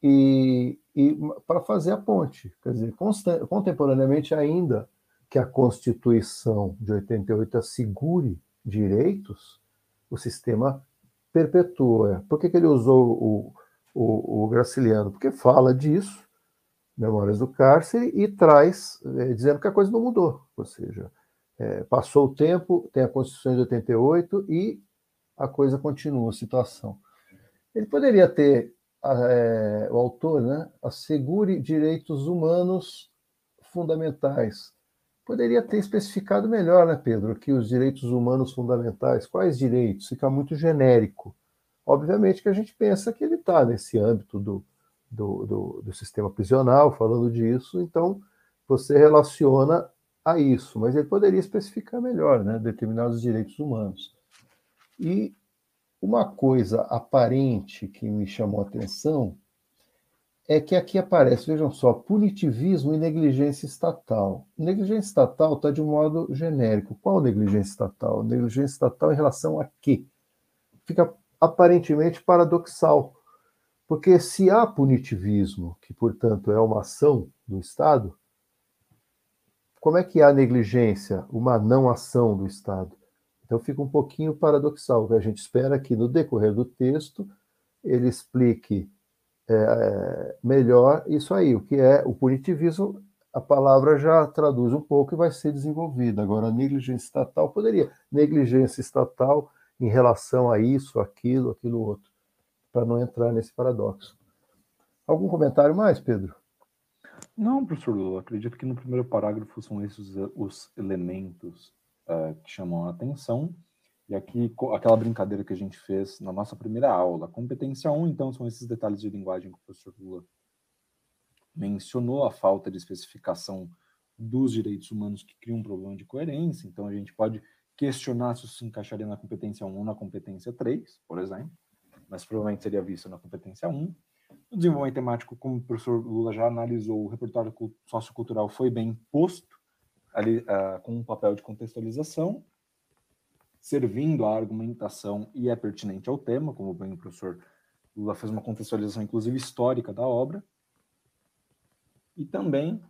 e, e para fazer a ponte. Quer dizer, contemporaneamente ainda que a Constituição de 88 assegure direitos, o sistema perpetua. Por que, que ele usou o, o, o, Graciliano? Porque fala disso, Memórias do Cárcere, e traz, é, dizendo que a coisa não mudou. Ou seja, é, passou o tempo, tem a Constituição de 88 e a coisa continua, a situação. Ele poderia ter é, o autor, né, assegure direitos humanos fundamentais. Poderia ter especificado melhor, né, Pedro, que os direitos humanos fundamentais. Quais direitos? Fica muito genérico. Obviamente que a gente pensa que ele está nesse âmbito do, do, do, do, sistema prisional, falando disso, então você relaciona a isso, mas ele poderia especificar melhor, né, determinados direitos humanos. E uma coisa aparente que me chamou a atenção é que aqui aparece, vejam só, punitivismo e negligência estatal. Negligência estatal está de um modo genérico. Qual negligência estatal? Negligência estatal em relação a quê? Fica aparentemente paradoxal, porque se há punitivismo, que portanto é uma ação do Estado, como é que há negligência, uma não ação do Estado? Então fica um pouquinho paradoxal, a gente espera que no decorrer do texto ele explique é, melhor isso aí, o que é o punitivismo, a palavra já traduz um pouco e vai ser desenvolvida. Agora, a negligência estatal poderia, negligência estatal em relação a isso, aquilo, aquilo outro, para não entrar nesse paradoxo. Algum comentário mais, Pedro? Não, professor Lula, acredito que no primeiro parágrafo são esses os elementos uh, que chamam a atenção. E aqui, aquela brincadeira que a gente fez na nossa primeira aula, competência 1, então, são esses detalhes de linguagem que o professor Lula mencionou, a falta de especificação dos direitos humanos que cria um problema de coerência, então a gente pode questionar se isso se encaixaria na competência 1 ou na competência 3, por exemplo, mas provavelmente seria visto na competência 1. O desenvolvimento temático, como o professor Lula já analisou, o repertório sociocultural foi bem posto, ali, uh, com um papel de contextualização, servindo à argumentação e é pertinente ao tema, como bem o professor Lula fez uma contextualização, inclusive histórica, da obra, e também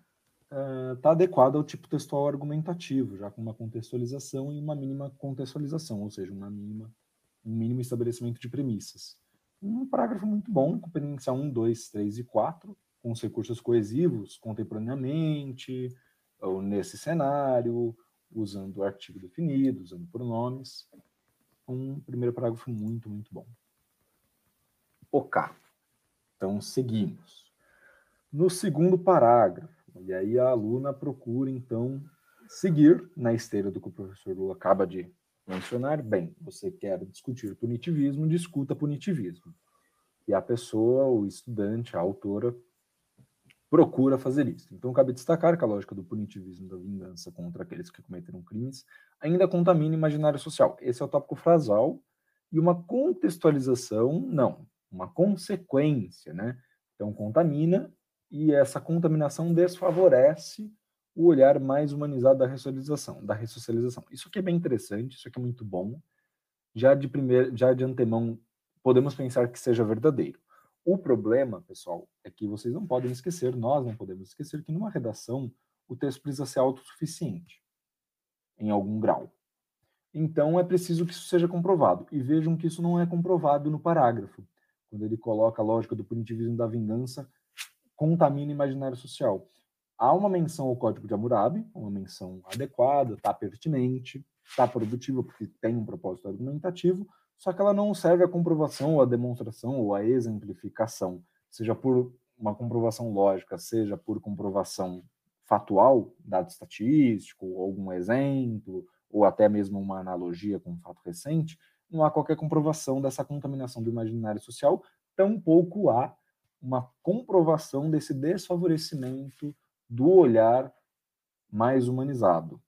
está uh, adequado ao tipo textual argumentativo, já com uma contextualização e uma mínima contextualização, ou seja, uma mínima, um mínimo estabelecimento de premissas. Um parágrafo muito bom, competência 1, 2, 3 e 4, com os recursos coesivos contemporaneamente, ou nesse cenário, usando artigo definido, usando pronomes. Um primeiro parágrafo muito, muito bom. Ok. Então, seguimos. No segundo parágrafo, e aí a aluna procura, então, seguir na esteira do que o professor Lula acaba de mencionar. Bem, você quer discutir punitivismo, discuta punitivismo. E a pessoa, o estudante, a autora, procura fazer isso. Então, cabe destacar que a lógica do punitivismo da vingança contra aqueles que cometeram crimes ainda contamina o imaginário social. Esse é o tópico frasal. E uma contextualização, não, uma consequência, né? Então, contamina e essa contaminação desfavorece o olhar mais humanizado da ressocialização, da ressocialização. Isso aqui é bem interessante, isso aqui é muito bom. Já de primeiro, já de antemão, podemos pensar que seja verdadeiro. O problema, pessoal, é que vocês não podem esquecer, nós não podemos esquecer que numa redação o texto precisa ser autossuficiente em algum grau. Então é preciso que isso seja comprovado. E vejam que isso não é comprovado no parágrafo, quando ele coloca a lógica do punitivismo da vingança contamina o imaginário social. Há uma menção ao Código de Hammurabi, uma menção adequada, está pertinente, está produtiva porque tem um propósito argumentativo, só que ela não serve à comprovação ou à demonstração ou à exemplificação, seja por uma comprovação lógica, seja por comprovação fatual, dado estatístico, algum exemplo, ou até mesmo uma analogia com um fato recente, não há qualquer comprovação dessa contaminação do imaginário social, tampouco há uma comprovação desse desfavorecimento do olhar mais humanizado,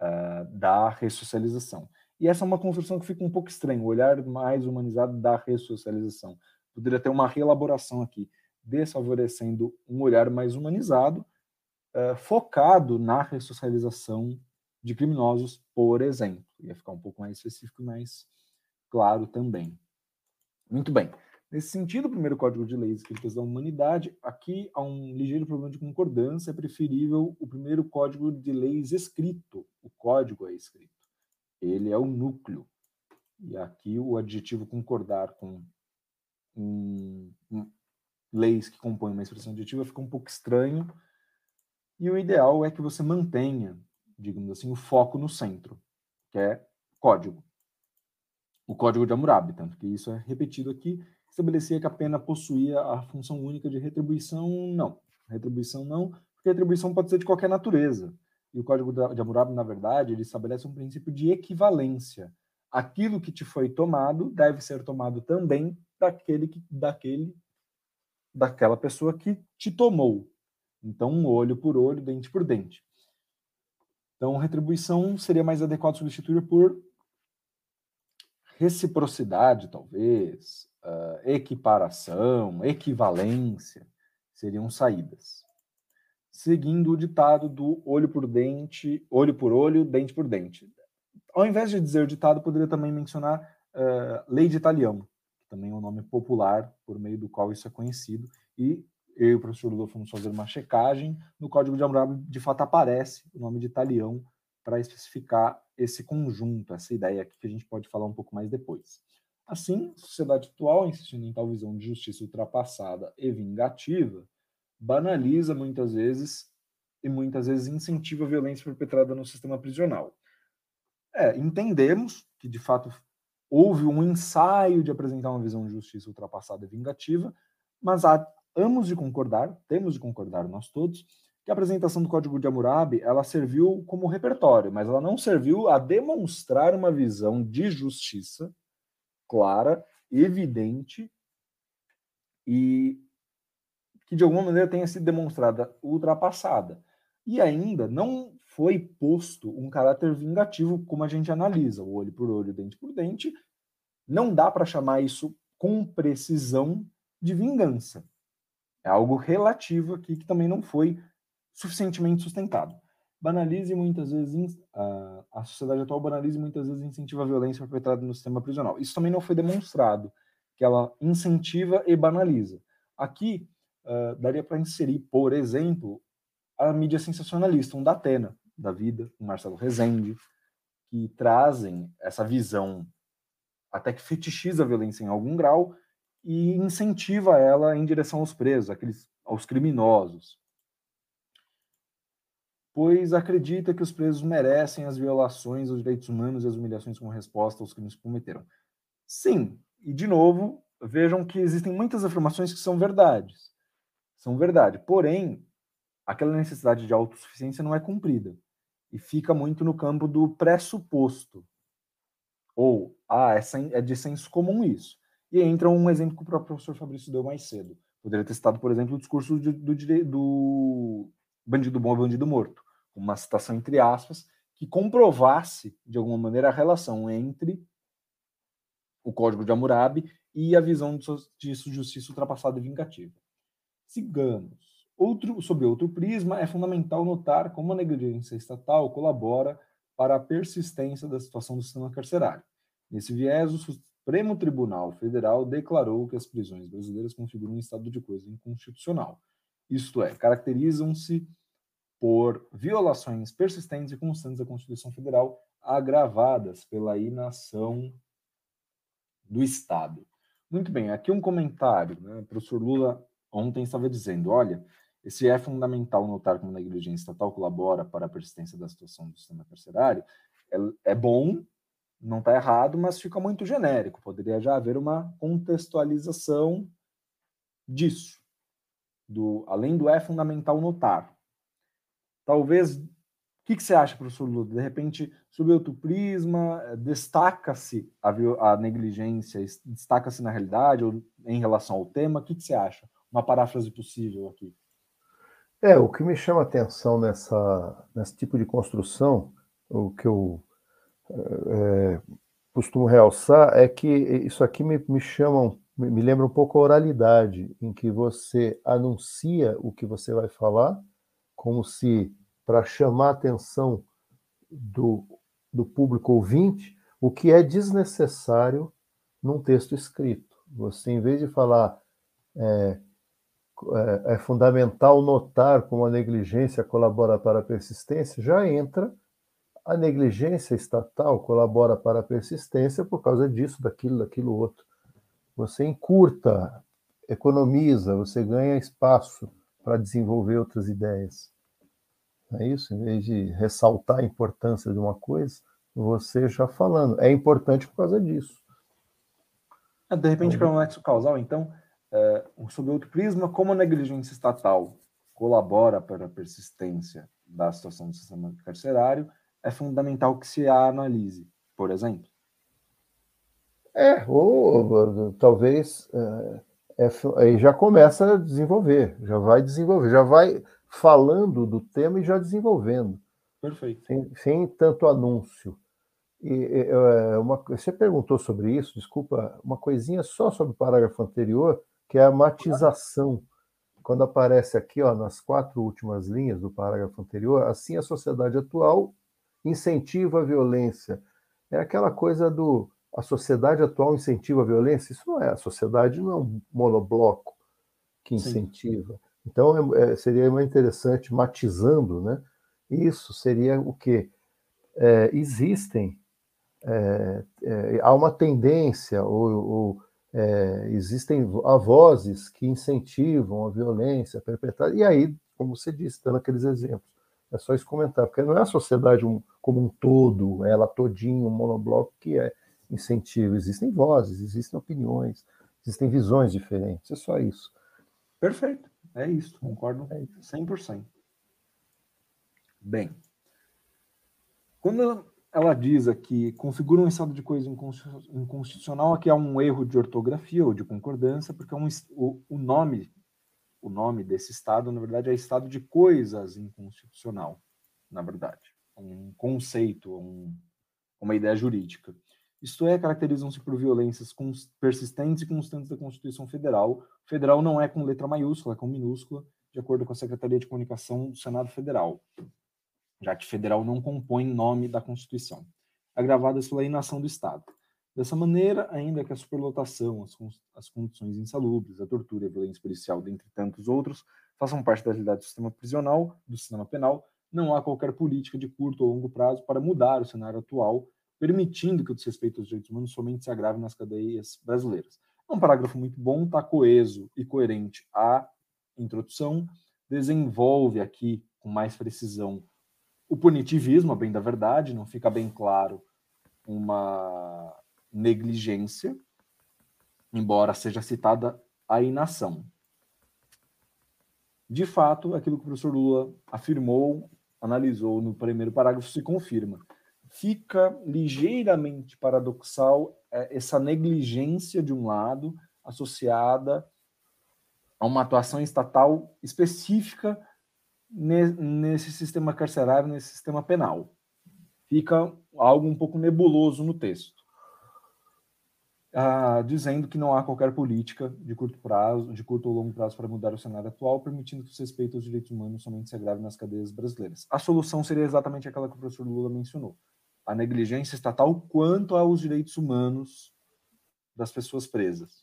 uh, da ressocialização. E essa é uma construção que fica um pouco estranha, o olhar mais humanizado da ressocialização. Poderia ter uma reelaboração aqui, desfavorecendo um olhar mais humanizado, uh, focado na ressocialização de criminosos, por exemplo. Ia ficar um pouco mais específico e mais claro também. Muito bem. Nesse sentido, o primeiro Código de Leis Escritas da Humanidade, aqui há um ligeiro problema de concordância, é preferível o primeiro Código de Leis escrito. O código é escrito ele é o núcleo. E aqui o adjetivo concordar com um, leis que compõem uma expressão adjetiva fica um pouco estranho. E o ideal é que você mantenha, digamos assim, o foco no centro, que é código. O código de Hammurabi, tanto que isso é repetido aqui, estabelecia que a pena possuía a função única de retribuição, não. Retribuição não, porque retribuição pode ser de qualquer natureza. E o Código de Hammurabi, na verdade, ele estabelece um princípio de equivalência. Aquilo que te foi tomado deve ser tomado também daquele que, daquele, daquela pessoa que te tomou. Então, olho por olho, dente por dente. Então, retribuição seria mais adequado substituir por reciprocidade, talvez, uh, equiparação, equivalência, seriam saídas seguindo o ditado do olho por dente, olho por olho, dente por dente. Ao invés de dizer ditado, poderia também mencionar uh, lei de Italião, que também é um nome popular por meio do qual isso é conhecido, e eu e o professor Lula fomos fazer uma checagem, no Código de Hammurabi de fato aparece o nome de Italião para especificar esse conjunto, essa ideia aqui que a gente pode falar um pouco mais depois. Assim, a sociedade atual, insistindo em tal visão de justiça ultrapassada e vingativa, banaliza muitas vezes e muitas vezes incentiva a violência perpetrada no sistema prisional. É, entendemos que de fato houve um ensaio de apresentar uma visão de justiça ultrapassada e vingativa, Mas há, hamos de concordar, temos de concordar nós todos, que a apresentação do Código de Hammurabi ela serviu como repertório, mas ela não serviu a demonstrar uma visão de justiça clara, evidente e que de alguma maneira tenha sido demonstrada ultrapassada. E ainda não foi posto um caráter vingativo como a gente analisa, o olho por olho, dente por dente. Não dá para chamar isso com precisão de vingança. É algo relativo aqui que também não foi suficientemente sustentado. Banalize muitas vezes, a, a sociedade atual banaliza muitas vezes incentiva a violência perpetrada no sistema prisional. Isso também não foi demonstrado, que ela incentiva e banaliza. Aqui, uh, daria para inserir, por exemplo, a mídia sensacionalista, um da Atena, da vida, um Marcelo Rezende, que trazem essa visão até que fetichiza a violência em algum grau e incentiva ela em direção aos presos, aqueles, aos criminosos pois acredita que os presos merecem as violações aos direitos humanos e as humilhações como resposta aos crimes que cometeram. Sim, e de novo, vejam que existem muitas afirmações que são verdades. São verdade. Porém, aquela necessidade de autossuficiência não é cumprida. E fica muito no campo do pressuposto. Ou, ah, é, é de senso comum isso. E entra um exemplo que o próprio professor Fabrício deu mais cedo. Poderia ter citado, por exemplo, o discurso do, do, do bandido bom é bandido morto uma citação entre aspas, que comprovasse, de alguma maneira, a relação entre o Código de Hammurabi e a visão de justiça ultrapassada e vingativa. Sigamos. Outro, sob outro prisma, é fundamental notar como a negligência estatal colabora para a persistência da situação do sistema carcerário. Nesse viés, o Supremo Tribunal Federal declarou que as prisões brasileiras configuram um estado de coisa inconstitucional. Isto é, caracterizam-se por violações persistentes e constantes da Constituição Federal, agravadas pela inação do Estado. Muito bem, aqui um comentário. Né? O professor Lula ontem estava dizendo: olha, esse é fundamental notar como a negligência estatal colabora para a persistência da situação do sistema carcerário. É, é bom, não está errado, mas fica muito genérico. Poderia já haver uma contextualização disso. Do, além do é fundamental notar. Talvez, o que, que você acha, professor Lula? De repente, sob outro prisma, eh, destaca-se a, a, negligência, destaca-se na realidade ou em relação ao tema? O que, que você acha? Uma paráfrase possível aqui. É, o que me chama atenção nessa, nesse tipo de construção, o que eu é, costumo realçar é que isso aqui me, me chama, me lembra um pouco a oralidade, em que você anuncia o que você vai falar, como se para chamar a atenção do, do público ouvinte, o que é desnecessário num texto escrito. Você, em vez de falar é, é, é, fundamental notar como a negligência colabora para a persistência, já entra a negligência estatal colabora para a persistência por causa disso, daquilo, daquilo outro. Você encurta, economiza, você ganha espaço para desenvolver outras ideias. É isso? Em vez de ressaltar a importância de uma coisa, você já falando. É importante por causa disso. É, de repente, para um nexo causal, então, é, sob outro prisma, como a negligência estatal colabora para a persistência da situação do sistema carcerário, é fundamental que se a analise, por exemplo. É, ou talvez é, é, aí já começa a desenvolver, já vai desenvolver, já vai falando do tema e já desenvolvendo. Perfeito. Sem, sem tanto anúncio. E, é, uma, você perguntou sobre isso, desculpa, uma coisinha só sobre o parágrafo anterior, que é a matização. Quando aparece aqui, ó, nas quatro últimas linhas do parágrafo anterior, assim a sociedade atual incentiva a violência. É aquela coisa do a sociedade atual incentiva a violência. Isso não é, a sociedade não é um monobloco que incentiva. Sim. Então, é, é, seria interessante, matizando, né? Isso seria o quê? É, existem, é, é há uma tendência, ou, ou é, existem vozes que incentivam a violência perpetrada, e aí, como você disse, dando aqueles exemplos, é só isso comentar, porque não é a sociedade um, como um todo, ela todinho, um monobloco que é incentivo, existem vozes, existem opiniões, existem visões diferentes, é só isso. Perfeito. É isso. Concordo 100%. Bem, quando ela diz aqui, configura um estado de coisa inconstitucional, aqui há um erro de ortografia ou de concordância, porque é um, o, o, nome o nome desse estado, na verdade, é estado de coisas inconstitucional, na verdade. Um conceito, um, uma ideia jurídica. Isto é, caracterizam-se por violências persistentes e constantes da Constituição Federal. Federal não é com letra maiúscula, é com minúscula, de acordo com a Secretaria de Comunicação do Senado Federal já que federal não compõe nome da Constituição, agravadas pela inação do Estado. Dessa maneira, ainda que a superlotação, as, as condições insalubres, a tortura e a violência policial, dentre tantos outros, façam parte da realidade do sistema prisional, do sistema penal, não há qualquer política de curto ou longo prazo para mudar o cenário atual, permitindo que o desrespeito aos direitos humanos somente se agrave nas cadeias brasileiras. É um parágrafo muito bom, está coeso e coerente à introdução, desenvolve aqui com mais precisão o punitivismo, a bem da verdade, não fica bem claro uma negligência, embora seja citada a inação. De fato, aquilo que o professor Lula afirmou, analisou no primeiro parágrafo, se confirma. Fica ligeiramente paradoxal é, essa negligência, de um lado, associada a uma atuação estatal específica nesse sistema carcerário, nesse sistema penal. Fica algo um pouco nebuloso no texto, ah, dizendo que não há qualquer política de curto prazo, de curto ou longo prazo para mudar o cenário atual, permitindo que o respeito aos direitos humanos somente se agrave nas cadeias brasileiras. A solução seria exatamente aquela que o professor Lula mencionou: a negligência estatal quanto aos direitos humanos das pessoas presas.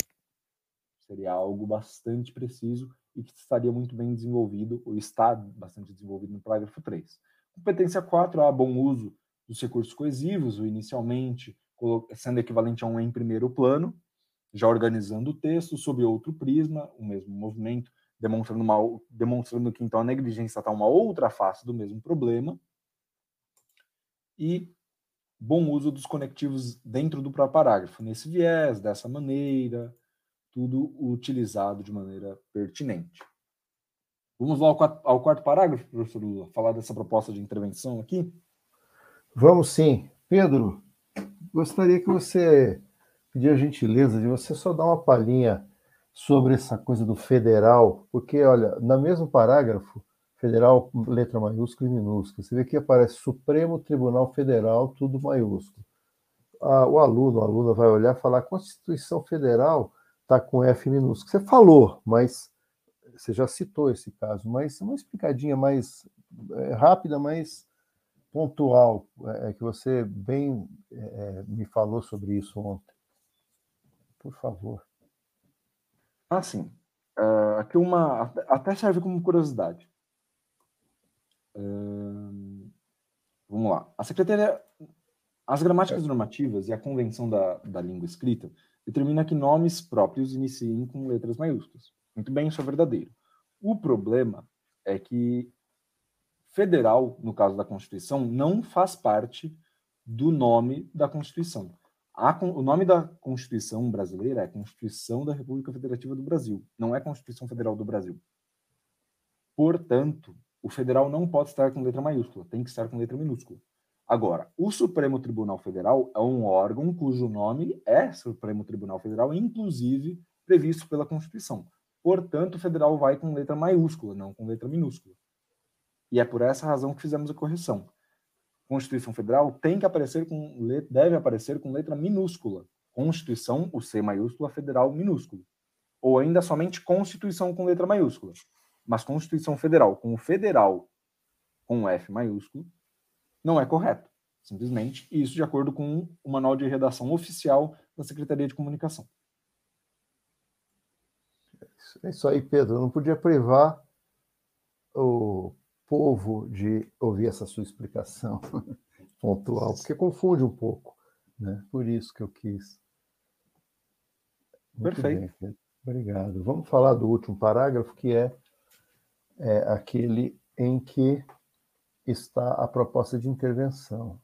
Seria algo bastante preciso e que estaria muito bem desenvolvido, ou está bastante desenvolvido no parágrafo 3. Competência 4, há bom uso dos recursos coesivos, ou inicialmente sendo equivalente a um em primeiro plano, já organizando o texto sob outro prisma, o mesmo movimento, demonstrando, uma, demonstrando que então a negligência está uma outra face do mesmo problema, e bom uso dos conectivos dentro do próprio parágrafo, nesse viés, dessa maneira, tudo utilizado de maneira pertinente. Vamos lá ao, ao quarto parágrafo, professor Lula, falar dessa proposta de intervenção aqui? Vamos sim. Pedro, gostaria que você pedir a gentileza de você só dar uma palhinha sobre essa coisa do federal, porque, olha, no mesmo parágrafo, federal, letra maiúscula e minúscula, você vê que aparece Supremo Tribunal Federal, tudo maiúsculo. Ah, o aluno, a aluna vai olhar e falar Constituição Federal está com F minúsculo. Você falou, mas você já citou esse caso, mas uma explicadinha mais é, rápida, mais pontual, é, é que você bem é, é, me falou sobre isso ontem. Por favor. Ah, sim. Uh, aqui uma até serve como curiosidade. Vamos lá. A Secretaria, as gramáticas normativas e a Convenção da, da Língua Escrita determina que nomes próprios iniciem com letras maiúsculas. Muito bem, isso é verdadeiro. O problema é que federal, no caso da Constituição, não faz parte do nome da Constituição. A, o nome da Constituição brasileira é Constituição da República Federativa do Brasil, não é Constituição Federal do Brasil. Portanto, o federal não pode estar com letra maiúscula, tem que estar com letra minúscula. Agora, o Supremo Tribunal Federal é um órgão cujo nome é Supremo Tribunal Federal, inclusive previsto pela Constituição. Portanto, o federal vai com letra maiúscula, não com letra minúscula. E é por essa razão que fizemos a correção. Constituição Federal tem que aparecer com deve aparecer com letra minúscula. Constituição, o C maiúscula, Federal minúsculo. Ou ainda somente Constituição com letra maiúscula. Mas Constituição Federal com o federal com F maiúsculo não é correto, simplesmente. Isso de acordo com o manual de redação oficial da Secretaria de Comunicação. É isso aí, Pedro. Eu não podia privar o povo de ouvir essa sua explicação pontual, porque confunde um pouco. Né? Por isso que eu quis. Muito Perfeito. Bem, Obrigado. Vamos falar do último parágrafo, que é, é aquele em que está a proposta de intervenção.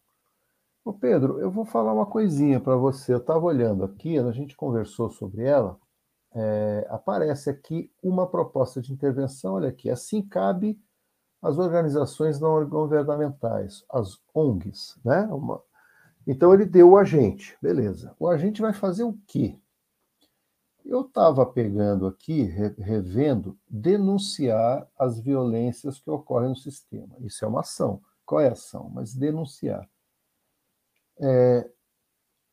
Ô Pedro, eu vou falar uma coisinha para você. Eu estava olhando aqui, a gente conversou sobre ela, é, aparece aqui uma proposta de intervenção, olha aqui, assim cabe às organizações não governamentais, as ONGs, né? Uma... Então ele deu o agente, beleza. O agente vai fazer o quê? Eu estava pegando aqui, revendo, denunciar as violências que ocorrem no sistema. Isso é uma ação. Qual é a ação? Mas denunciar. É,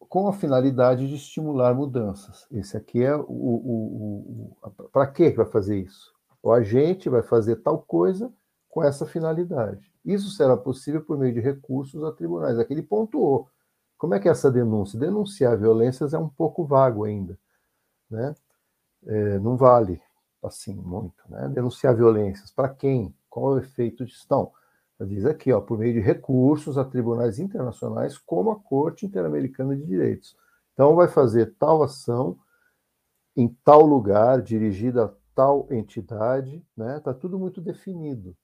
com a finalidade de estimular mudanças. Esse aqui é o. o, o Para que vai fazer isso? O agente vai fazer tal coisa com essa finalidade. Isso será possível por meio de recursos a tribunais. Aqui ele pontuou. Como é que é essa denúncia? Denunciar violências é um pouco vago ainda. Né? É, não vale assim muito. Né? Denunciar violências. Para quem? Qual é o efeito disso? Então, diz aqui, ó, por meio de recursos a tribunais internacionais, como a Corte Interamericana de Direitos. Então, vai fazer tal ação em tal lugar, dirigida a tal entidade, né? Está tudo muito definido.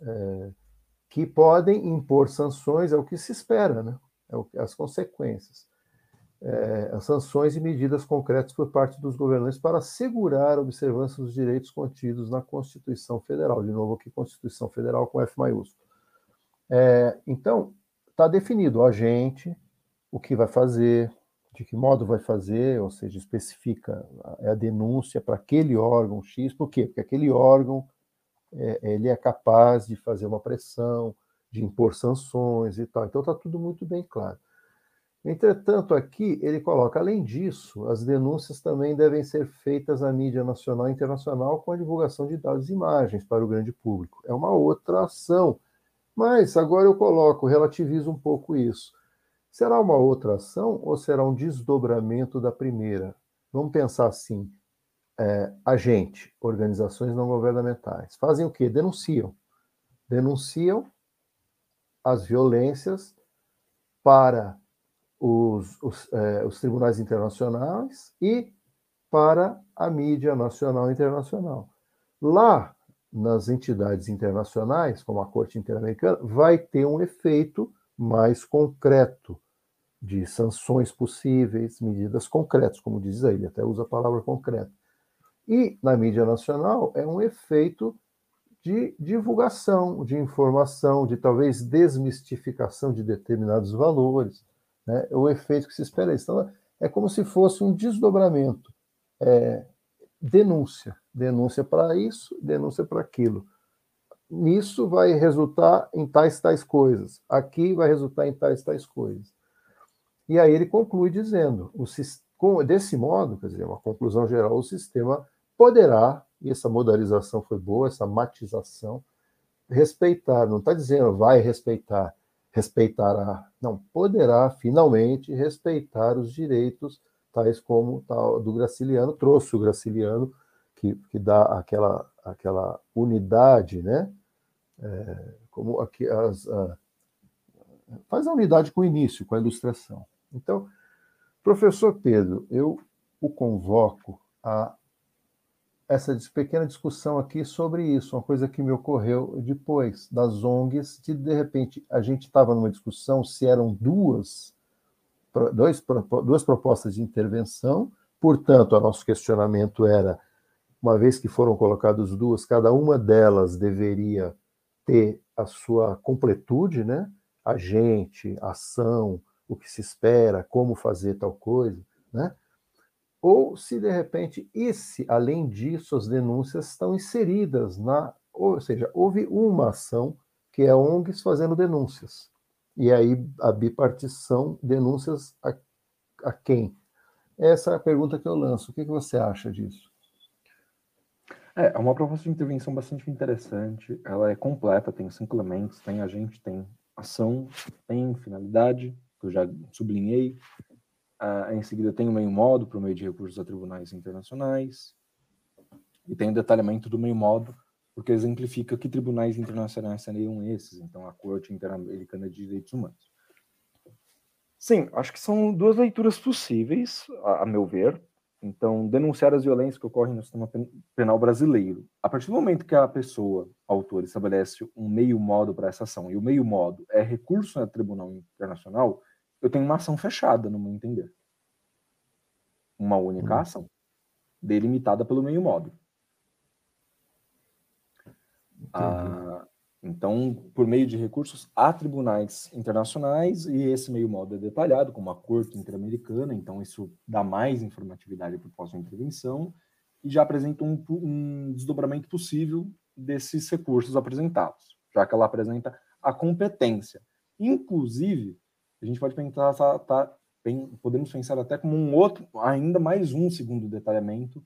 É, que podem impor sanções, é o que se espera, né? É o, as consequências. É, sanções e medidas concretas por parte dos governantes para assegurar a observância dos direitos contidos na Constituição Federal. De novo, aqui, Constituição Federal com F maiúsculo. É, então, está definido o agente, o que vai fazer, de que modo vai fazer, ou seja, especifica a, a denúncia para aquele órgão X, por quê? Porque aquele órgão é, ele é capaz de fazer uma pressão, de impor sanções e tal. Então está tudo muito bem claro. Entretanto, aqui ele coloca, além disso, as denúncias também devem ser feitas à mídia nacional e internacional com a divulgação de dados e imagens para o grande público. É uma outra ação mas agora eu coloco, relativizo um pouco isso. Será uma outra ação ou será um desdobramento da primeira? Vamos pensar assim: é, agente, organizações não governamentais, fazem o quê? Denunciam. Denunciam as violências para os, os, é, os tribunais internacionais e para a mídia nacional e internacional. Lá, nas entidades internacionais, como a Corte Interamericana, vai ter um efeito mais concreto de sanções possíveis, medidas concretas, como diz aí, ele até usa a palavra concreta. E na mídia nacional é um efeito de divulgação, de informação, de talvez desmistificação de determinados valores, né? É o efeito que se espera. Então, é como se fosse um desdobramento. É, denúncia. Denúncia para isso, denúncia para aquilo. Nisso vai resultar em tais tais coisas. Aqui vai resultar em tais tais coisas. E aí ele conclui dizendo: o, desse modo, quer dizer, uma conclusão geral, o sistema poderá, e essa modalização foi boa, essa matização, respeitar, não está dizendo vai respeitar, respeitará, não, poderá finalmente respeitar os direitos tais como tal do Graciliano, trouxe o Graciliano, que, que dá aquela, aquela unidade, né? É, como aqui as, a, faz a unidade com o início, com a ilustração. Então, professor Pedro, eu o convoco a essa pequena discussão aqui sobre isso, uma coisa que me ocorreu depois das ONGs, de de repente a gente estava numa discussão se eram duas dois, duas propostas de intervenção, portanto, o nosso questionamento era, uma vez que foram colocadas duas, cada uma delas deveria ter a sua completude, né? Agente, ação, o que se espera, como fazer tal coisa, né? Ou se de repente, esse, além disso, as denúncias estão inseridas na, ou seja, houve uma ação que é ONGs fazendo denúncias. E aí a bipartição, denúncias a, a quem? Essa é a pergunta que eu lanço. O que, que você acha disso? É, é uma proposta de intervenção bastante interessante. Ela é completa, tem cinco elementos, tem agente, tem ação, tem finalidade, que eu já sublinhei. Uh, em seguida tem o meio modo o meio de recursos a tribunais internacionais. E tem o detalhamento do meio modo porque exemplifica que tribunais internacionais seriam esses, então a Corte Interamericana de Direitos Humanos. Sim, acho que são duas leituras possíveis, a, a meu ver. Então, denunciar as violências que ocorrem no sistema penal brasileiro. A partir do momento que a pessoa, autor, estabelece um meio modo para essa ação, e o meio modo é recurso no Tribunal Internacional, eu tenho uma ação fechada, no meu entender. Uma única hum. ação. delimitada pelo meio módulo. Ah, então, por meio de recursos a tribunais internacionais, e esse meio modo é detalhado, como a Corte Interamericana, então isso dá mais informatividade para o pós-intervenção, e já apresenta um, um, desdobramento possível desses recursos apresentados, já que ela apresenta a competência. Inclusive, a gente pode pensar, tá, tá, podemos pensar até como um outro, ainda mais um segundo detalhamento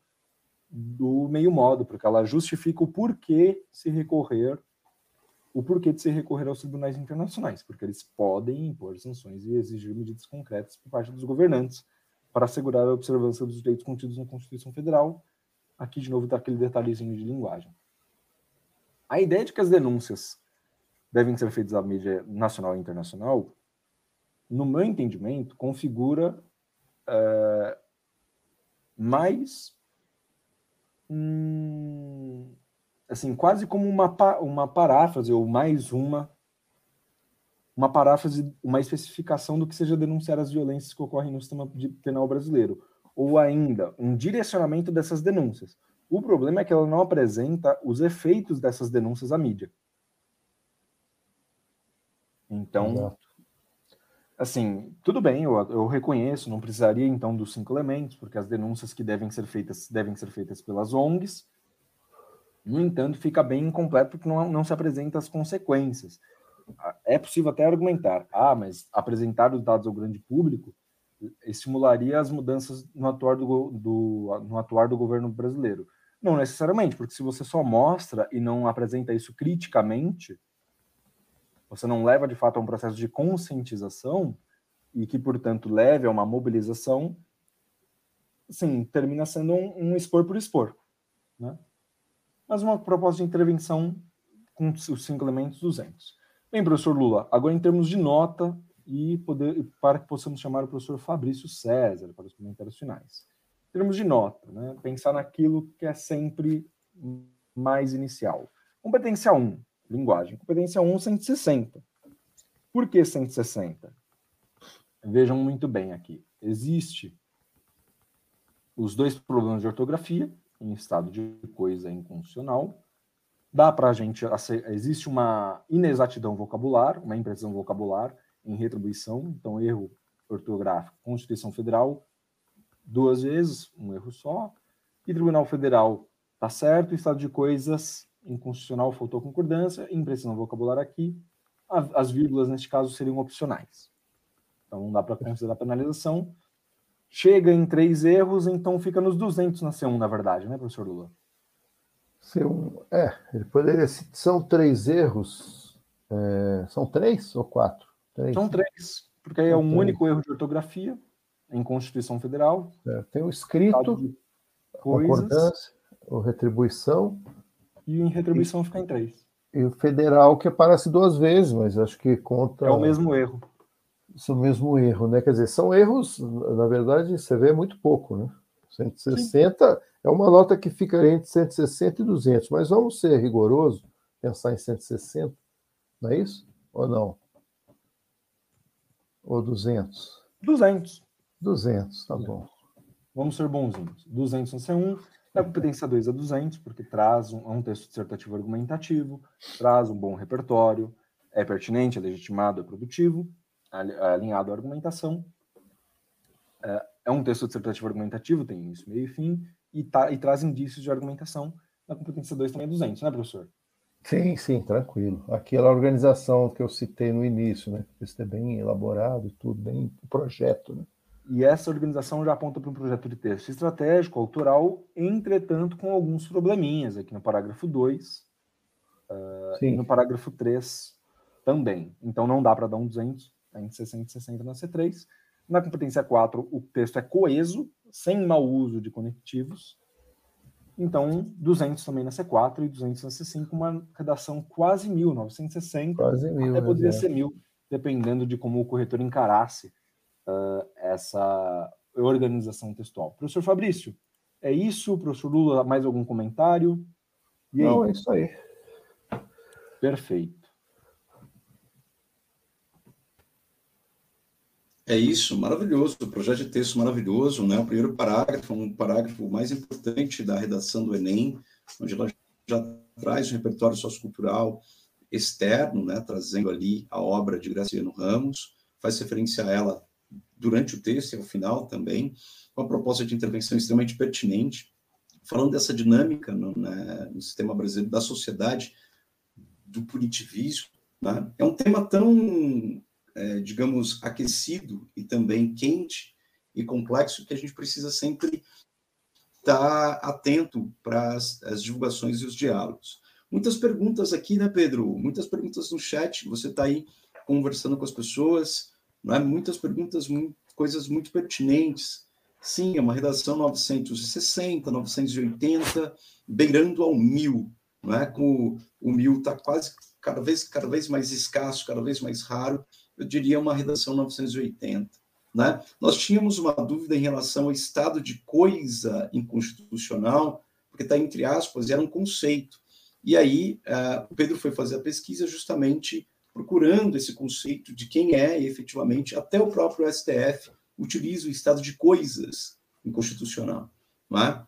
do meio modo, porque ela justifica o porquê se recorrer o porquê de se recorrer aos tribunais internacionais, porque eles podem impor sanções e exigir medidas concretas por parte dos governantes para assegurar a observância dos direitos contidos na Constituição Federal. Aqui, de novo, está aquele detalhezinho de linguagem. A ideia de que as denúncias devem ser feitas à mídia nacional e internacional, no meu entendimento, configura é, mais hum, assim, quase como uma, uma paráfrase ou mais uma uma paráfrase, uma especificação do que seja denunciar as violências que ocorrem no sistema penal brasileiro, ou ainda um direcionamento dessas denúncias. O problema é que ela não apresenta os efeitos dessas denúncias à mídia. Então, Exato. Assim, tudo bem, eu, eu reconheço, não precisaria então dos cinco elementos, porque as denúncias que devem ser feitas devem ser feitas pelas ONGs, no entanto, fica bem incompleto porque não, não se apresenta as consequências. É possível até argumentar, ah, mas apresentar os dados ao grande público estimularia as mudanças no atuar do, do, no atuar do governo brasileiro. Não necessariamente, porque se você só mostra e não apresenta isso criticamente, você não leva de fato a um processo de conscientização e que, portanto, leve a uma mobilização, sim, termina sendo um, um expor por expor. Né? mas uma proposta de intervenção com os cinco elementos 200. Bem, professor Lula, agora em termos de nota e poder, para que possamos chamar o professor Fabrício César para os comentários finais. Em termos de nota, né, pensar naquilo que é sempre mais inicial. Competência 1, linguagem. Competência 1, 160. Por que 160? Vejam muito bem aqui. Existe os dois problemas de ortografia, em estado de coisa inconstitucional. Dá para a gente. Existe uma inexatidão vocabular, uma imprecisão vocabular em retribuição, então erro ortográfico, Constituição Federal, duas vezes, um erro só. E Tribunal Federal está certo, estado de coisas inconstitucional, faltou concordância, imprecisão vocabular aqui. As vírgulas, neste caso, seriam opcionais. Então, não dá para considerar penalização chega em três erros, então fica nos 200 na C1, na verdade, né, professor Lula? C1, é, ele poderia, são três erros, é, são três ou quatro? Três. São três, porque aí é um três. único erro de ortografia em Constituição Federal. É, tem o escrito, concordância, ou retribuição. E em retribuição e, fica em três. E o federal que aparece duas vezes, mas acho que conta. É o mesmo erro isso é o mesmo erro, né? Quer dizer, são erros, na verdade, você vê muito pouco, né? 160 Sim. é uma nota que fica entre 160 e 200, mas vamos ser rigoroso, pensar em 160, não é isso? Ou não? Ou 200? 200. 200, tá 200. bom. Vamos ser bonzinhos. 200 no C1, a competência 2 é 200, porque traz um, é um texto dissertativo argumentativo, traz um bom repertório, é pertinente, é legitimado, é produtivo alinhado à argumentação. É, é um texto dissertativo argumentativo, tem início, meio e fim, e, tá, e traz indícios de argumentação. Na competência 2 também é 200, né, professor? Sim, sim, tranquilo. Aquela organização que eu citei no início, né? Isso é bem elaborado, tudo bem projeto, né? E essa organização já aponta para um projeto de texto estratégico, autoral, entretanto, com alguns probleminhas aqui no parágrafo 2 uh, e no parágrafo 3 também. Então não dá para dar um 200, Tá em 60 e 60 na C3. Na competência 4, o texto é coeso, sem mau uso de conectivos. Então, 200 também na C4 e 200 na C5, uma redação quase mil, 960. Quase mil. Até poderia ser mil, dependendo de como o corretor encarasse uh, essa organização textual. Professor Fabrício, é isso? Professor Lula, mais algum comentário? Não, é isso aí. Perfeito. É isso, maravilhoso. O projeto de texto maravilhoso, né? O primeiro parágrafo, um parágrafo mais importante da redação do Enem, onde ela já traz um repertório sociocultural externo, né? Trazendo ali a obra de Graciano Ramos, faz referência a ela durante o texto e ao final também, uma proposta de intervenção extremamente pertinente, falando dessa dinâmica no, no sistema brasileiro da sociedade do punitivismo. Né? É um tema tão é, digamos, aquecido e também quente e complexo, que a gente precisa sempre estar atento para as, as divulgações e os diálogos. Muitas perguntas aqui, né, Pedro? Muitas perguntas no chat. Você está aí conversando com as pessoas, né? muitas perguntas, muito, coisas muito pertinentes. Sim, é uma redação 960, 980, beirando ao mil, não é? Com o mil está quase cada vez cada vez mais escasso, cada vez mais raro eu diria uma redação 980. Né? Nós tínhamos uma dúvida em relação ao estado de coisa inconstitucional, porque está entre aspas, era um conceito. E aí uh, o Pedro foi fazer a pesquisa justamente procurando esse conceito de quem é efetivamente, até o próprio STF utiliza o estado de coisas inconstitucional. Não é?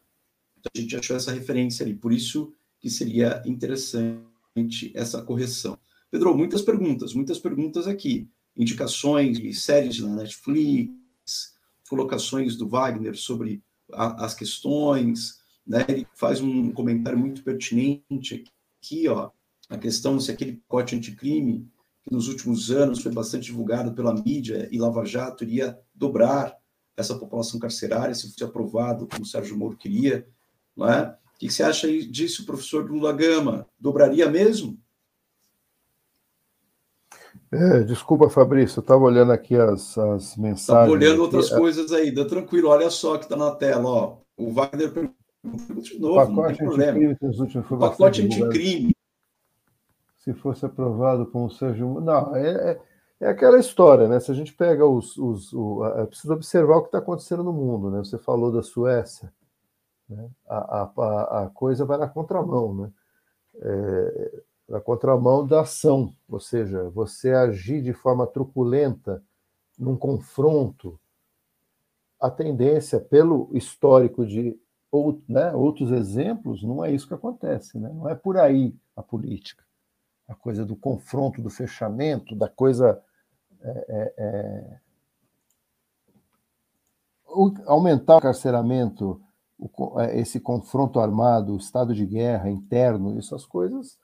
Então, a gente achou essa referência ali, por isso que seria interessante essa correção. Pedro, muitas perguntas, muitas perguntas aqui indicações de séries na Netflix, colocações do Wagner sobre a, as questões, né? Ele faz um comentário muito pertinente aqui, ó, a questão se aquele pacote anticrime que nos últimos anos foi bastante divulgado pela mídia e Lava Jato iria dobrar essa população carcerária se fosse aprovado, como o Sérgio Moro queria, não é? O que você acha disso, professor Lula Gama? Dobraria mesmo? É, desculpa, Fabrício, eu estava olhando aqui as, as mensagens. Estava olhando outras aqui. coisas aí, dá tranquilo, olha só que está na tela, ó. O Wagner perguntou de novo, pacote não tem problema. O pacote anticrime. Se fosse aprovado com o Sérgio. Não, é, é, é, aquela história, né? Se a gente pega os. os o, a, precisa observar o que está acontecendo no mundo, né? Você falou da Suécia, né? a, a, a coisa vai na contramão, né? É, na contramão da ação, ou seja, você agir de forma truculenta num confronto, a tendência, pelo histórico de ou, né, outros exemplos, não é isso que acontece, né? não é por aí a política. A coisa do confronto, do fechamento, da coisa. É, é, é... Aumentar o carceramento, o, é, esse confronto armado, o estado de guerra interno, essas coisas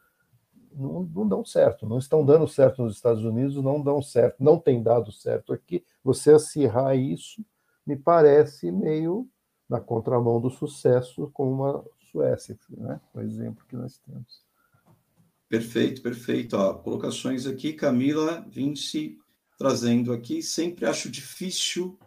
não, não dão certo, não estão dando certo nos Estados Unidos, não dão certo, não tem dado certo aqui. Você acirrar isso me parece meio na contramão do sucesso como a Suécia, né? o exemplo que nós temos. Perfeito, perfeito. Ó, colocações aqui, Camila Vinci trazendo aqui. Sempre acho difícil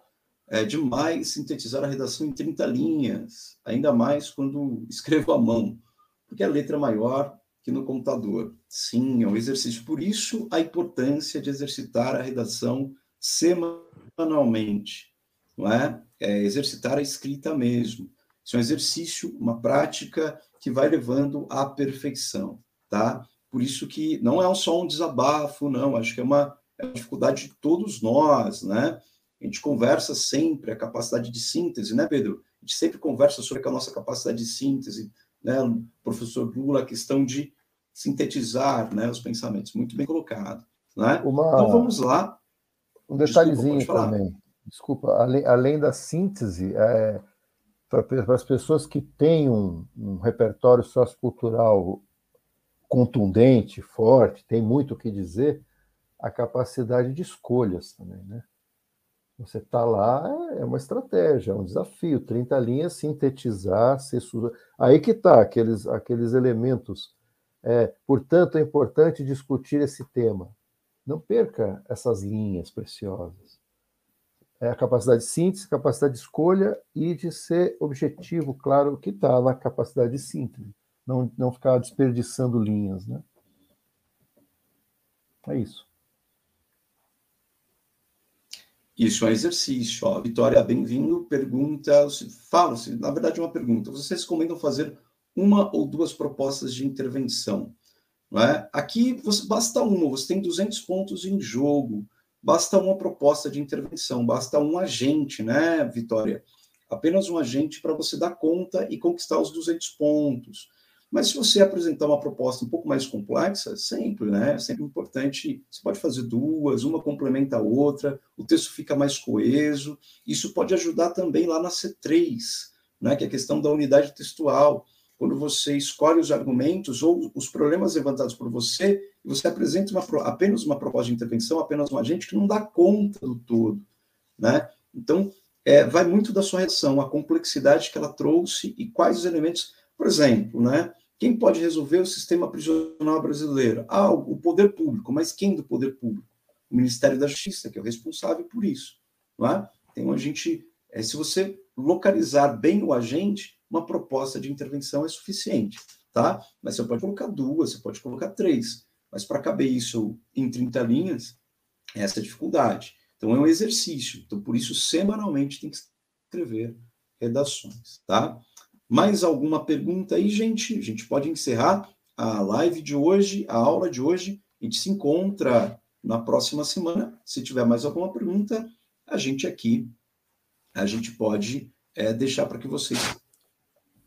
é, demais sintetizar a redação em 30 linhas, ainda mais quando escrevo à mão, porque a letra é maior que no computador. Sim, é um exercício. Por isso, a importância de exercitar a redação semanalmente, não é? é exercitar a escrita mesmo. Isso é um exercício, uma prática que vai levando à perfeição, tá? Por isso que não é só um desabafo, não. Acho que é uma, é uma dificuldade de todos nós, né? A gente conversa sempre a capacidade de síntese, né, Pedro? A gente sempre conversa sobre a nossa capacidade de síntese, né, professor Lula, a questão de sintetizar né, os pensamentos. Muito bem colocado. Né? Uma... Então vamos lá. Um detalhezinho Desculpa, também. Desculpa, além, além da síntese, é, para as pessoas que têm um, um repertório sociocultural contundente, forte, tem muito o que dizer, a capacidade de escolhas também, né? Você está lá, é uma estratégia, é um desafio. 30 linhas, sintetizar, ser... aí que está aqueles, aqueles elementos. É, portanto, é importante discutir esse tema. Não perca essas linhas preciosas. É a capacidade de síntese, capacidade de escolha e de ser objetivo, claro, que está na capacidade de síntese. Não, não ficar desperdiçando linhas. Né? É isso. Isso é exercício. Ó. Vitória, bem-vindo. Pergunta, fala-se, na verdade, uma pergunta. Vocês recomendam fazer uma ou duas propostas de intervenção? Não é? Aqui você, basta uma, você tem 200 pontos em jogo. basta uma proposta de intervenção, basta um agente, né, Vitória? Apenas um agente para você dar conta e conquistar os 200 pontos. Mas se você apresentar uma proposta um pouco mais complexa, sempre, né? Sempre importante. Você pode fazer duas, uma complementa a outra, o texto fica mais coeso. Isso pode ajudar também lá na C3, né? Que é a questão da unidade textual. Quando você escolhe os argumentos ou os problemas levantados por você, e você apresenta uma, apenas uma proposta de intervenção, apenas um agente que não dá conta do todo, né? Então, é, vai muito da sua reação, a complexidade que ela trouxe e quais os elementos. Por exemplo, né? Quem pode resolver o sistema prisional brasileiro? Ah, o poder público. Mas quem do poder público? O Ministério da Justiça, que é o responsável por isso. Não é? Tem um agente. É, se você localizar bem o agente, uma proposta de intervenção é suficiente. Tá? Mas você pode colocar duas, você pode colocar três. Mas para caber isso em 30 linhas, essa é a dificuldade. Então é um exercício. Então, por isso, semanalmente tem que escrever redações. Tá? Mais alguma pergunta aí, gente? A gente pode encerrar a live de hoje, a aula de hoje. A gente se encontra na próxima semana. Se tiver mais alguma pergunta, a gente aqui, a gente pode é, deixar para que vocês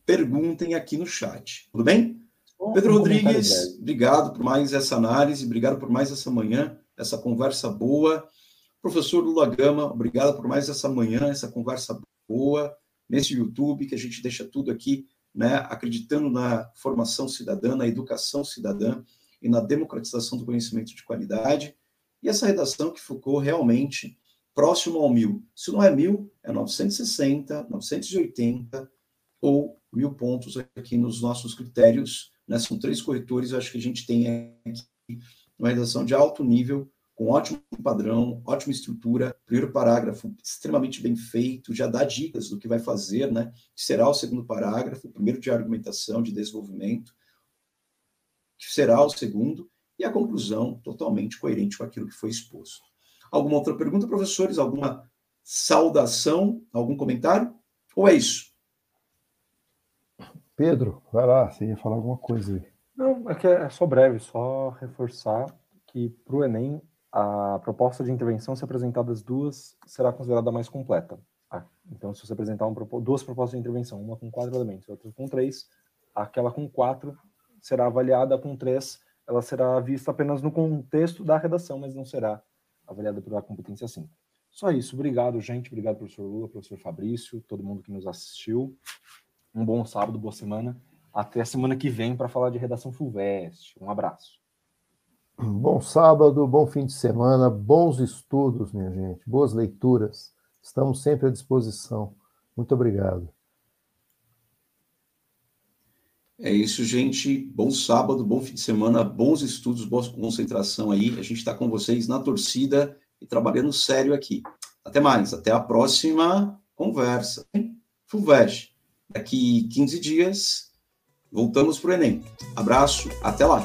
perguntem aqui no chat. Tudo bem? Bom, Pedro Rodrigues, obrigado por mais essa análise, obrigado por mais essa manhã, essa conversa boa. Professor Lula Gama, obrigado por mais essa manhã, essa conversa boa nesse YouTube, que a gente deixa tudo aqui, né, acreditando na formação cidadã, na educação cidadã e na democratização do conhecimento de qualidade. E essa redação que ficou realmente próximo ao mil. Se não é mil, é 960, 980 ou mil pontos aqui nos nossos critérios. Né? São três corretores, eu acho que a gente tem aqui uma redação de alto nível com ótimo padrão, ótima estrutura, primeiro parágrafo extremamente bem feito, já dá dicas do que vai fazer, né? Que será o segundo parágrafo, primeiro de argumentação, de desenvolvimento, que será o segundo, e a conclusão totalmente coerente com aquilo que foi exposto. Alguma outra pergunta, professores? Alguma saudação? Algum comentário? Ou é isso? Pedro, vai lá, você ia falar alguma coisa aí. Não, é que é só breve, só reforçar que para o Enem a proposta de intervenção, se apresentada as duas, será considerada mais completa. Ah, então, se você apresentar um, duas propostas de intervenção, uma com quatro elementos, outra com três, aquela com quatro será avaliada com três, ela será vista apenas no contexto da redação, mas não será avaliada pela competência 5. Só isso. Obrigado, gente. Obrigado, professor Lula, professor Fabrício, todo mundo que nos assistiu. Um bom sábado, boa semana. Até a semana que vem para falar de redação Fulvestre. Um abraço. Bom sábado, bom fim de semana, bons estudos, minha gente, boas leituras. Estamos sempre à disposição. Muito obrigado. É isso, gente. Bom sábado, bom fim de semana, bons estudos, boa concentração aí. A gente está com vocês na torcida e trabalhando sério aqui. Até mais, até a próxima conversa. Fulvestre, daqui 15 dias, voltamos para o Enem. Abraço, até lá.